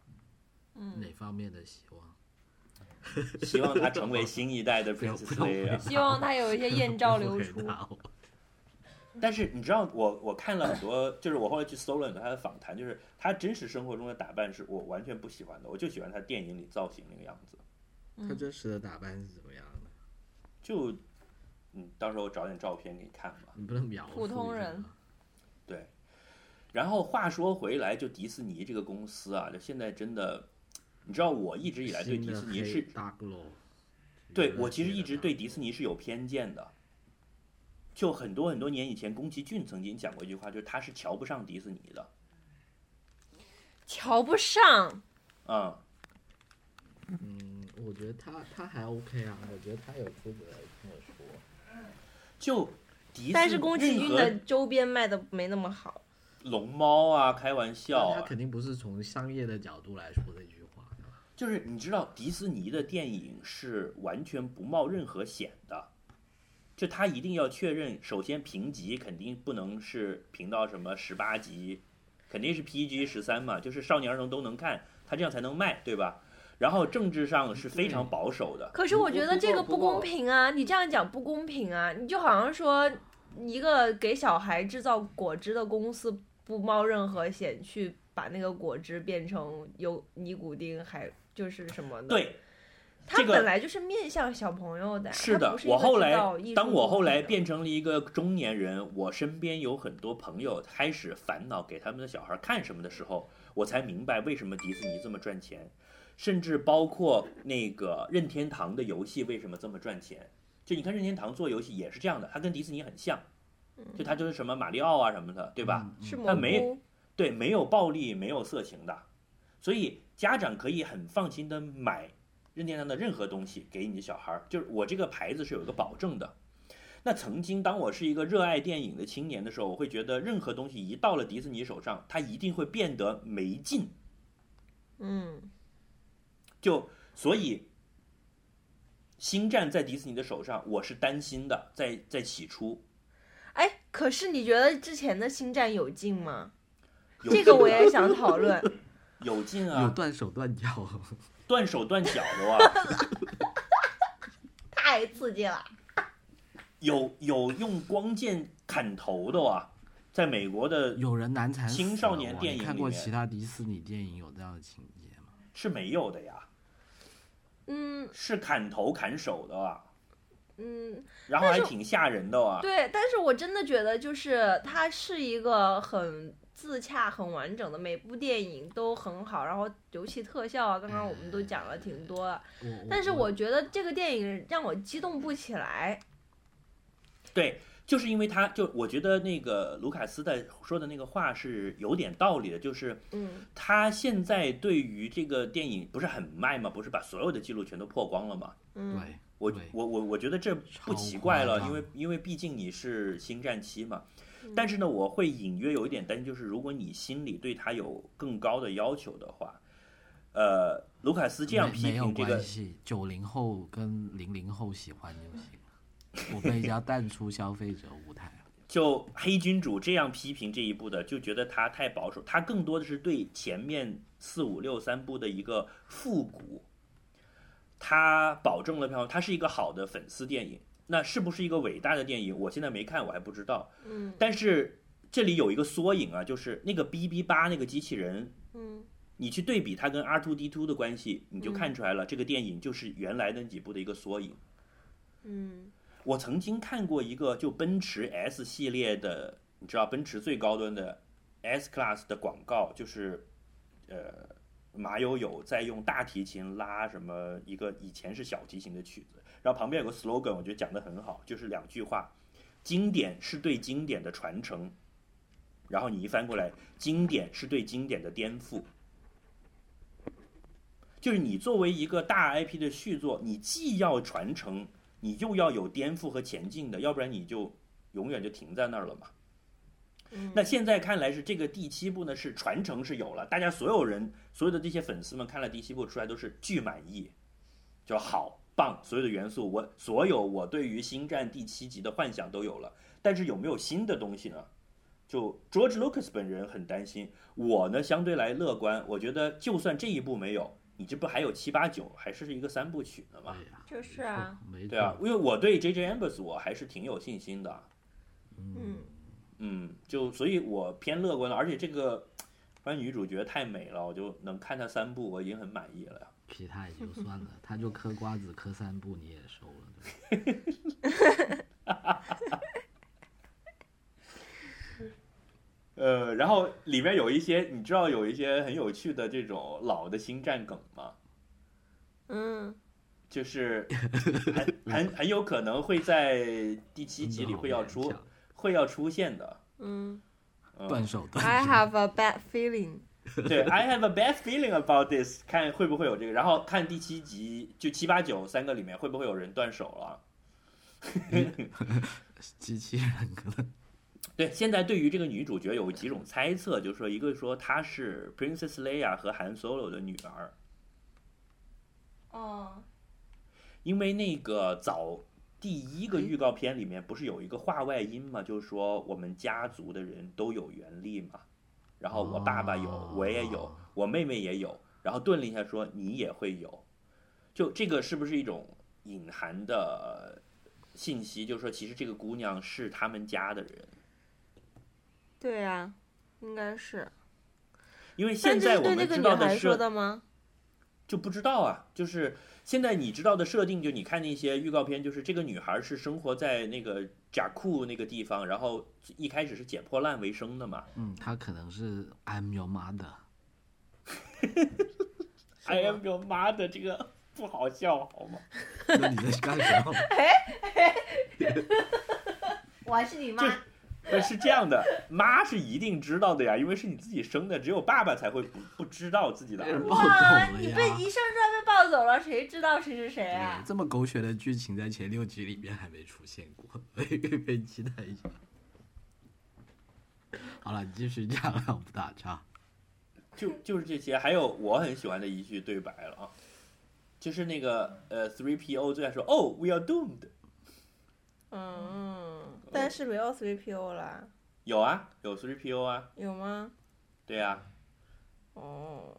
嗯，哪方面的希望？希望他成为新一代的要 Leia。希望他有一些艳照流出 但是你知道我我看了很多，就是我后来去搜了很多他的访谈，就是他真实生活中的打扮是我完全不喜欢的，我就喜欢他电影里造型那个样子。他真实的打扮是怎么样的？就嗯，到时候我找点照片给你看吧。你不能描述普通人对，然后话说回来，就迪士尼这个公司啊，就现在真的，你知道我一直以来对迪士尼是，对我其实一直对迪士尼是有偏见的。就很多很多年以前，宫崎骏曾经讲过一句话，就是他是瞧不上迪士尼的。瞧不上，嗯，嗯，我觉得他他还 OK 啊，我觉得他有资格这么说。就迪士，但是宫崎骏的周边卖的没那么好。龙猫啊，开玩笑啊，他肯定不是从商业的角度来说这句。就是你知道，迪士尼的电影是完全不冒任何险的，就他一定要确认，首先评级肯定不能是评到什么十八级，肯定是 PG 十三嘛，就是少年儿童都能看，他这样才能卖，对吧？然后政治上是非常保守的，可是我觉得这个不公平啊！你这样讲不公平啊！你就好像说一个给小孩制造果汁的公司不冒任何险去把那个果汁变成有尼古丁还就是什么的。，对，它本来就是面向小朋友的呀。是的我后来当我后来变成了一个中年人，我身边有很多朋友开始烦恼给他们的小孩看什么的时候，我才明白为什么迪士尼这么赚钱，甚至包括那个任天堂的游戏为什么这么赚钱。就你看任天堂做游戏也是这样的，它跟迪士尼很像，就它就是什么马里奥啊什么的，对吧？嗯？是蘑它没，对，没有暴力，没有色情的，所以家长可以很放心的买任天堂的任何东西给你的小孩儿，就是我这个牌子是有一个保证的。那曾经当我是一个热爱电影的青年的时候，我会觉得任何东西一到了迪士尼手上，它一定会变得没劲。嗯，就所以，星战在迪士尼的手上，我是担心的，在在起初。哎，可是你觉得之前的星战有劲吗？这个我也想讨论。有劲啊。有啊，断手断脚，断手断脚的哇，太刺激了！有有用光剑砍头的哇，在美国的有人难缠死青少年电影你看过其他迪士尼电影有这样的情节吗？是没有的呀，嗯。是砍头砍手的哇，嗯，然后还挺吓人的哇。对，但是我真的觉得，就是它是一个很自洽、很完整的，每部电影都很好，然后尤其特效啊，刚刚我们都讲了挺多了。我但是我觉得这个电影让我激动不起来。对，就是因为他就我觉得那个卢卡斯的说的那个话是有点道理的，就是嗯他现在对于这个电影不是很卖吗？不是把所有的记录全都破光了吗？嗯，对我我我我觉得这不奇怪了，因为因为毕竟你是星战七嘛。嗯但是呢，我会隐约有一点担心，就是如果你心里对他有更高的要求的话，呃，卢卡斯这样批评这个，九零后跟零零后喜欢就行了。我们要淡出消费者舞台。就黑君主这样批评这一部的，就觉得他太保守，他更多的是对前面四五六三部的一个复古，他保证了票，它是一个好的粉丝电影。那是不是一个伟大的电影？我现在没看，我还不知道。嗯但是这里有一个缩影啊，就是那个 B B 八那个机器人，嗯你去对比它跟 R two D two 的关系，你就嗯看出来了，这个电影就是原来那几部的一个缩影。嗯我曾经看过一个就奔驰 S 系列的，你知道奔驰最高端的 S Class 的广告，就是呃马友友在用大提琴拉什么一个以前是小提琴的曲子，然后旁边有个 slogan，我觉得讲的很好，就是两句话：经典是对经典的传承，然后你一翻过来，经典是对经典的颠覆。就是你作为一个大 IP 的续作，你既要传承，你又要有颠覆和前进的，要不然你就永远就停在那儿了嘛。嗯，那现在看来是这个第七部呢，是传承是有了，大家所有人所有的这些粉丝们看了第七部出来都是巨满意，就好棒，所有的元素我所有我对于星战第七集的幻想都有了，但是有没有新的东西呢？就 George Lucas 本人很担心，我呢相对来乐观，我觉得就算这一部没有，你这不还有七八九，还是一个三部曲呢嘛？对呀，就是啊，没，对啊，因为我对 J J Ambers 我还是挺有信心的，嗯，嗯，就所以我偏乐观了，而且这个关于女主角太美了，我就能看她三部，我已经很满意了呀。皮他也就算了，他就嗑瓜子嗑三步你也收了，对吧 呃，然后里面有一些，你知道有一些很有趣的这种老的星战梗吗？嗯，就是 很很很有可能会在第七集里会要出会要出现的。嗯嗯断手断 I have a bad feeling。对，I have a bad feeling about this，看会不会有这个，然后看第七集就七八九三个里面会不会有人断手了？机器人可能。对，现在对于这个女主角有几种猜测，就是说一个说她是 Princess Leia 和 Han Solo 的女儿，哦，因为那个早第一个预告片里面不是有一个话外音嘛，就是说我们家族的人都有原力嘛，然后我爸爸有，哦我也有，我妹妹也有，然后顿了一下说你也会有，就这个是不是一种隐含的信息？就是说其实这个姑娘是他们家的人，对呀、应该是。因为现在我们知道的是？就不知道啊，就是现在你知道的设定，就你看那些预告片，就是这个女孩是生活在那个贾库那个地方，然后一开始是捡破烂为生的嘛。嗯，她可能是 I'm your mother，I am your mother，这个不好笑好吗？那你在干什么？我还是你妈这那是这样的，妈是一定知道的呀，因为是你自己生的，只有爸爸才会不不知道自己的儿子。暴走你被一生出来被抱走了，谁知道谁是谁对啊？这么狗血的剧情在前六集里面还没出现过，所以可以可以期待一下。好了，你继续讲，了我不打岔。就就是这些，还有我很喜欢的一句对白了啊，就是那个呃，Three PO 最爱说，Oh, we are doomed。嗯，但是没有 three PO 啦，有啊，有 Three PO 啊，有吗？对呀、哦，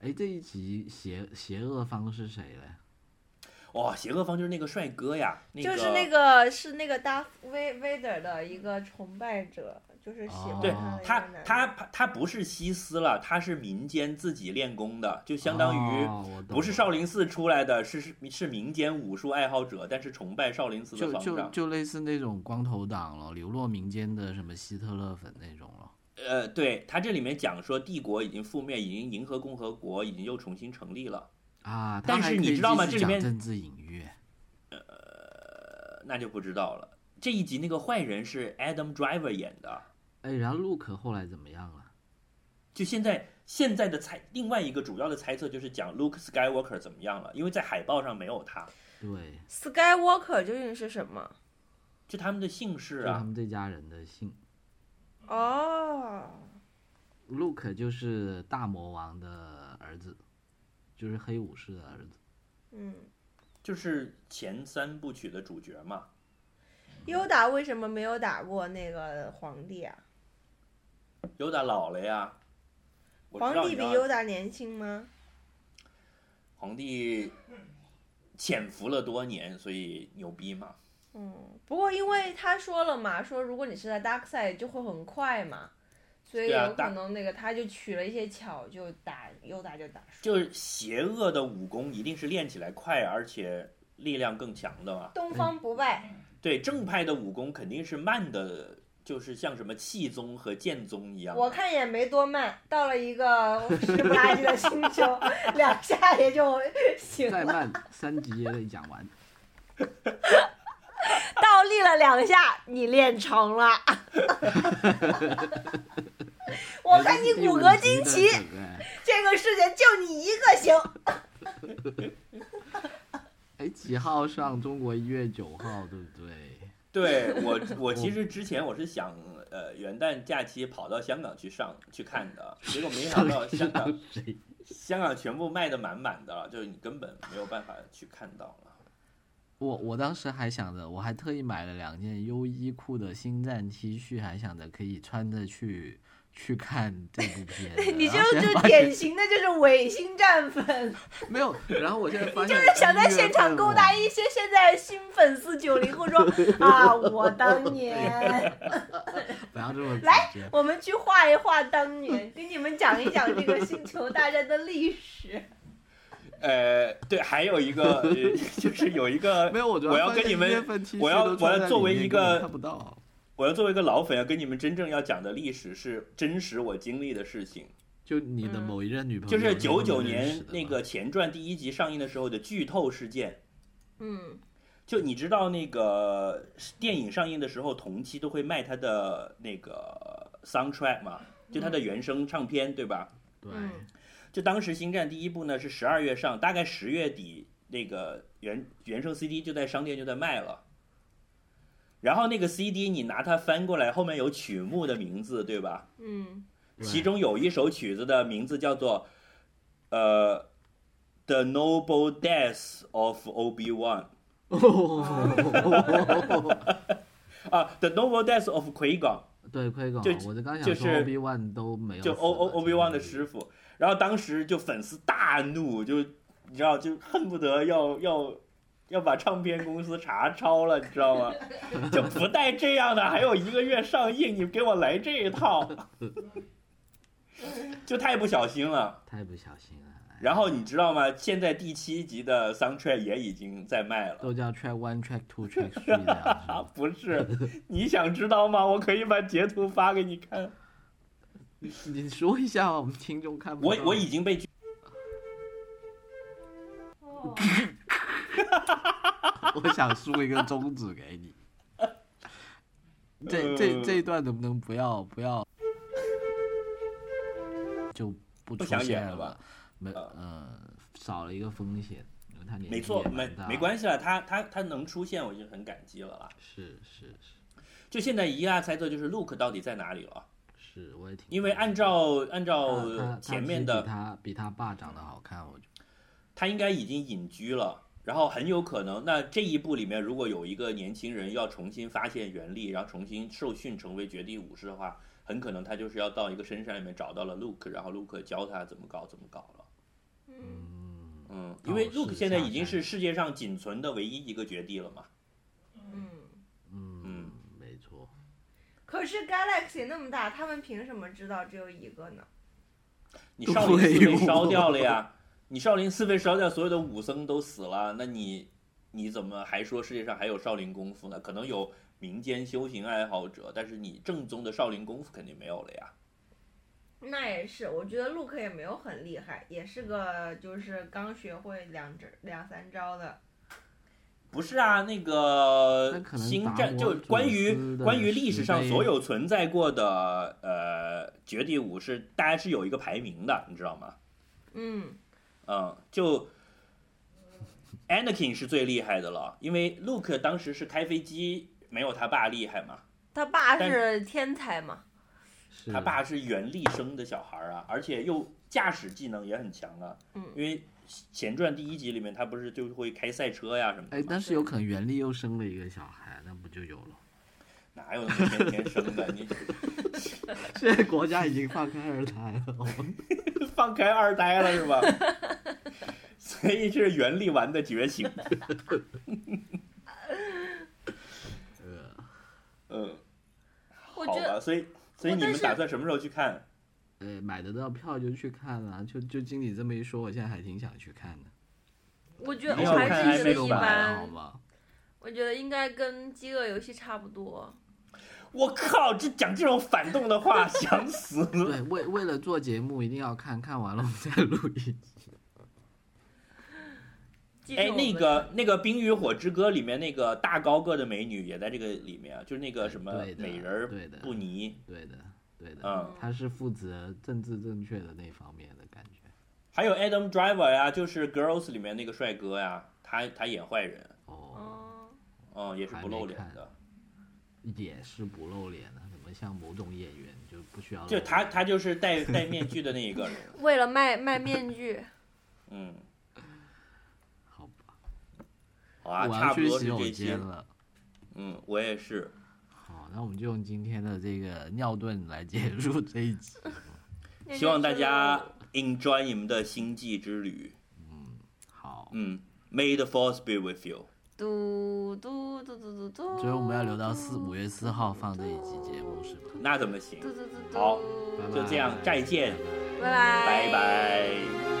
哎，这一集邪邪恶方是谁嘞？哇、邪恶方就是那个帅哥呀，那个、就是那个是那个 Darth Vader 的一个崇拜者，就是喜欢对他他他他不是西斯了，他是民间自己练功的，就相当于不是少林寺出来的，是是是民间武术爱好者，但是崇拜少林寺的就就方丈。就类似那种光头党了，流落民间的什么希特勒粉那种了。呃，对他这里面讲说帝国已经覆灭，已经银河共和国已经又重新成立了，啊，但是你知道吗这里面政治隐喻，呃，那就不知道了。这一集那个坏人是 Adam Driver 演的，哎，然后 Luke 后来怎么样了？就现在现在的猜，另外一个主要的猜测就是讲 Luke Skywalker 怎么样了，因为在海报上没有他，对，Skywalker 究竟是什么？就他们的姓氏啊，就他们这家人的姓哦，Luke 就是大魔王的儿子，就是黑武士的儿子。嗯，就是前三部曲的主角嘛。优达为什么没有打过那个皇帝啊？尤达老了呀，皇帝比道你要优达年轻吗？皇帝潜伏了多年，所以牛逼嘛。嗯，不过因为他说了嘛，说如果你是在 Dark Side 就会很快嘛，所以有可能那个他就取了一些巧，就打尤达就打输。就是邪恶的武功一定是练起来快，而且力量更强的嘛。东方不败，对，正派的武功肯定是慢的，就是像什么气宗和剑宗一样。我看也没多慢，到了一个湿不拉几的星球，两下也就行了。再慢三集也得讲完。倒立了两下，你练成了。我看你骨骼惊奇，哎这个世界就你一个行。哎，几号上？中国一月九号，对不对？对 我，我其实之前我是想，呃，元旦假期跑到香港去上去看的，结果没想到香港 香港全部卖的满满的了，就是你根本没有办法去看到了？，，，，，，，，，，，，，，，，，，，，，，，，，，，，，，，，，，，，，，，，，，，，，，，，，，，，，，，，，，，，，，，，，，，，，，，，，，，，，，，，，，，，，，，，，，，，，，，，，，，，，，，，，，，，，，，，，，，，，，，，，，，，，，，，，，，，，，，，，，，，，，，，，，，，，，，，，，，，，，，，，，，，，，，，，，，，，，，，，，，，，，，，，，，，，，，，，，，，，，，，，，，，我我当时还想着，我还特意买了两件优衣库的星战 T 恤，还想着可以穿着去去看这部片子。你就就典型的就是伪星战粉，没有，然后我现在发 就是想在现场勾搭一一些现在新粉丝九零后说啊，我当年，不要这么来。我们去画一画当年，给你们讲一讲这个星球大战的历史。呃，对，还有一个，呃就是有一个，没有，我要跟你们我要我要作为一个看不到。我要作为一个老粉，要跟你们真正要讲的历史是真实我经历的事情，就你的嗯某一任女朋友，就是九九年那个前传第一集上映的时候的剧透事件。嗯就你知道那个电影上映的时候，同期都会卖它的那个 soundtrack 嘛，就它的原声唱片，对吧？对，嗯就当时《星战》第一部呢是十二月上，大概十月底那个原原声 CD 就在商店就在卖了。然后那个 CD 你拿它翻过来，后面有曲目的名字，对吧？嗯其中有一首曲子的名字叫做呃《The Noble Death of Obi Wan》啊，《The Noble Death of Qui Gon》。对，奎港，就我就刚想说就是 Obi Wan 都没有就欧欧欧比旺的师傅，然后当时就粉丝大怒，就你知道，就恨不得要要要把唱片公司查抄了，你知道吗？就不带这样的，还有一个月上映，你给我来这一套，就太不小心了。太不小心了，哎然后你知道吗？现在第七集的 soundtrack 也已经在卖了。都叫 Track One、Track Two、Track Three 不是，你想知道吗？我可以把截图发给你看。你说一下，我们听众看不到。我我已经被哦 我想输一个中指给你。这这这一段能不能不要不要？就不出现演了吧？没呃，少了一个风险，没错，没没关系了，他他他能出现，我已经很感激了啦。是是是就现在一大猜测就是 Luke 到底在哪里了，是，我也挺因为按照按照前面的，他比他爸长得好看，我觉得他应该已经隐居了。然后很有可能，那这一部里面如果有一个年轻人要重新发现原力，然后重新受训成为绝地武士的话，很可能他就是要到一个深山里面找到了 Luke，然后 Luke 教他怎么搞怎么搞了。嗯嗯，嗯，因为 Luke 现在已经是世界上仅存的唯一一个绝地了嘛。嗯。嗯嗯没错，可是 Galaxy 那么大，他们凭什么知道只有一个呢？你少林寺对哦被烧掉了呀，你少林寺被烧掉，所有的武僧都死了，那你你怎么还说世界上还有少林功夫呢？可能有民间修行爱好者，但是你正宗的少林功夫肯定没有了呀。那也是，我觉得 Luke 也没有很厉害，也是个就是刚学会两招两三招的。不是啊，那个那可能星战就关于关于历史上所有存在过的呃绝地武士，大家是有一个排名的，你知道吗？嗯嗯，就 Anakin 是最厉害的了，因为 Luke 当时是开飞机没有他爸厉害嘛，他爸是天才嘛。他爸是原力生的小孩啊，而且又驾驶技能也很强啊。嗯因为前传第一集里面他不是就会开赛车呀什么的哎，但是有可能原力又生了一个小孩，那不就有了？哪有那么天天生的？你 现在国家已经放开二胎了，放开二胎了是吧？所以是原力丸的觉醒。嗯，我觉得好吧，所以所以你们打算什么时候去看？呃买得到票就去看了，就就经理这么一说，我现在还挺想去看的。我觉得我看还是觉得一版般？我觉得应该跟饥饿游戏差不多。我靠，这讲这种反动的话，想死！对，为为了做节目一定要看看完了我们再录一集。哎，那个那个《冰与火之歌》里面那个大高个的美女也在这个里面啊，就是那个什么美人儿对的布尼，对的，对的，嗯，他是负责政治正确的那方面的感觉。还有 Adam Driver 呀，就是《Girls》里面那个帅哥呀，他他演坏人，哦，哦，嗯，也是不露脸的，也是不露脸的，怎么像某种演员就不需要？就他他就是戴戴面具的那一个人，为了卖卖面具，嗯，好吧？好啊，我差不要去洗手多是这些。间了。嗯，我也是。好，那我们就用今天的这个尿遁来结束这一集。希望大家 enjoy 你们的星际之旅。嗯好，嗯，May the force be with you。嘟嘟嘟嘟嘟嘟。所以我们要留到四五月四号放这一期节目是吧？那怎么行嘟？嘟嘟嘟。好就这样再见拜拜拜拜拜。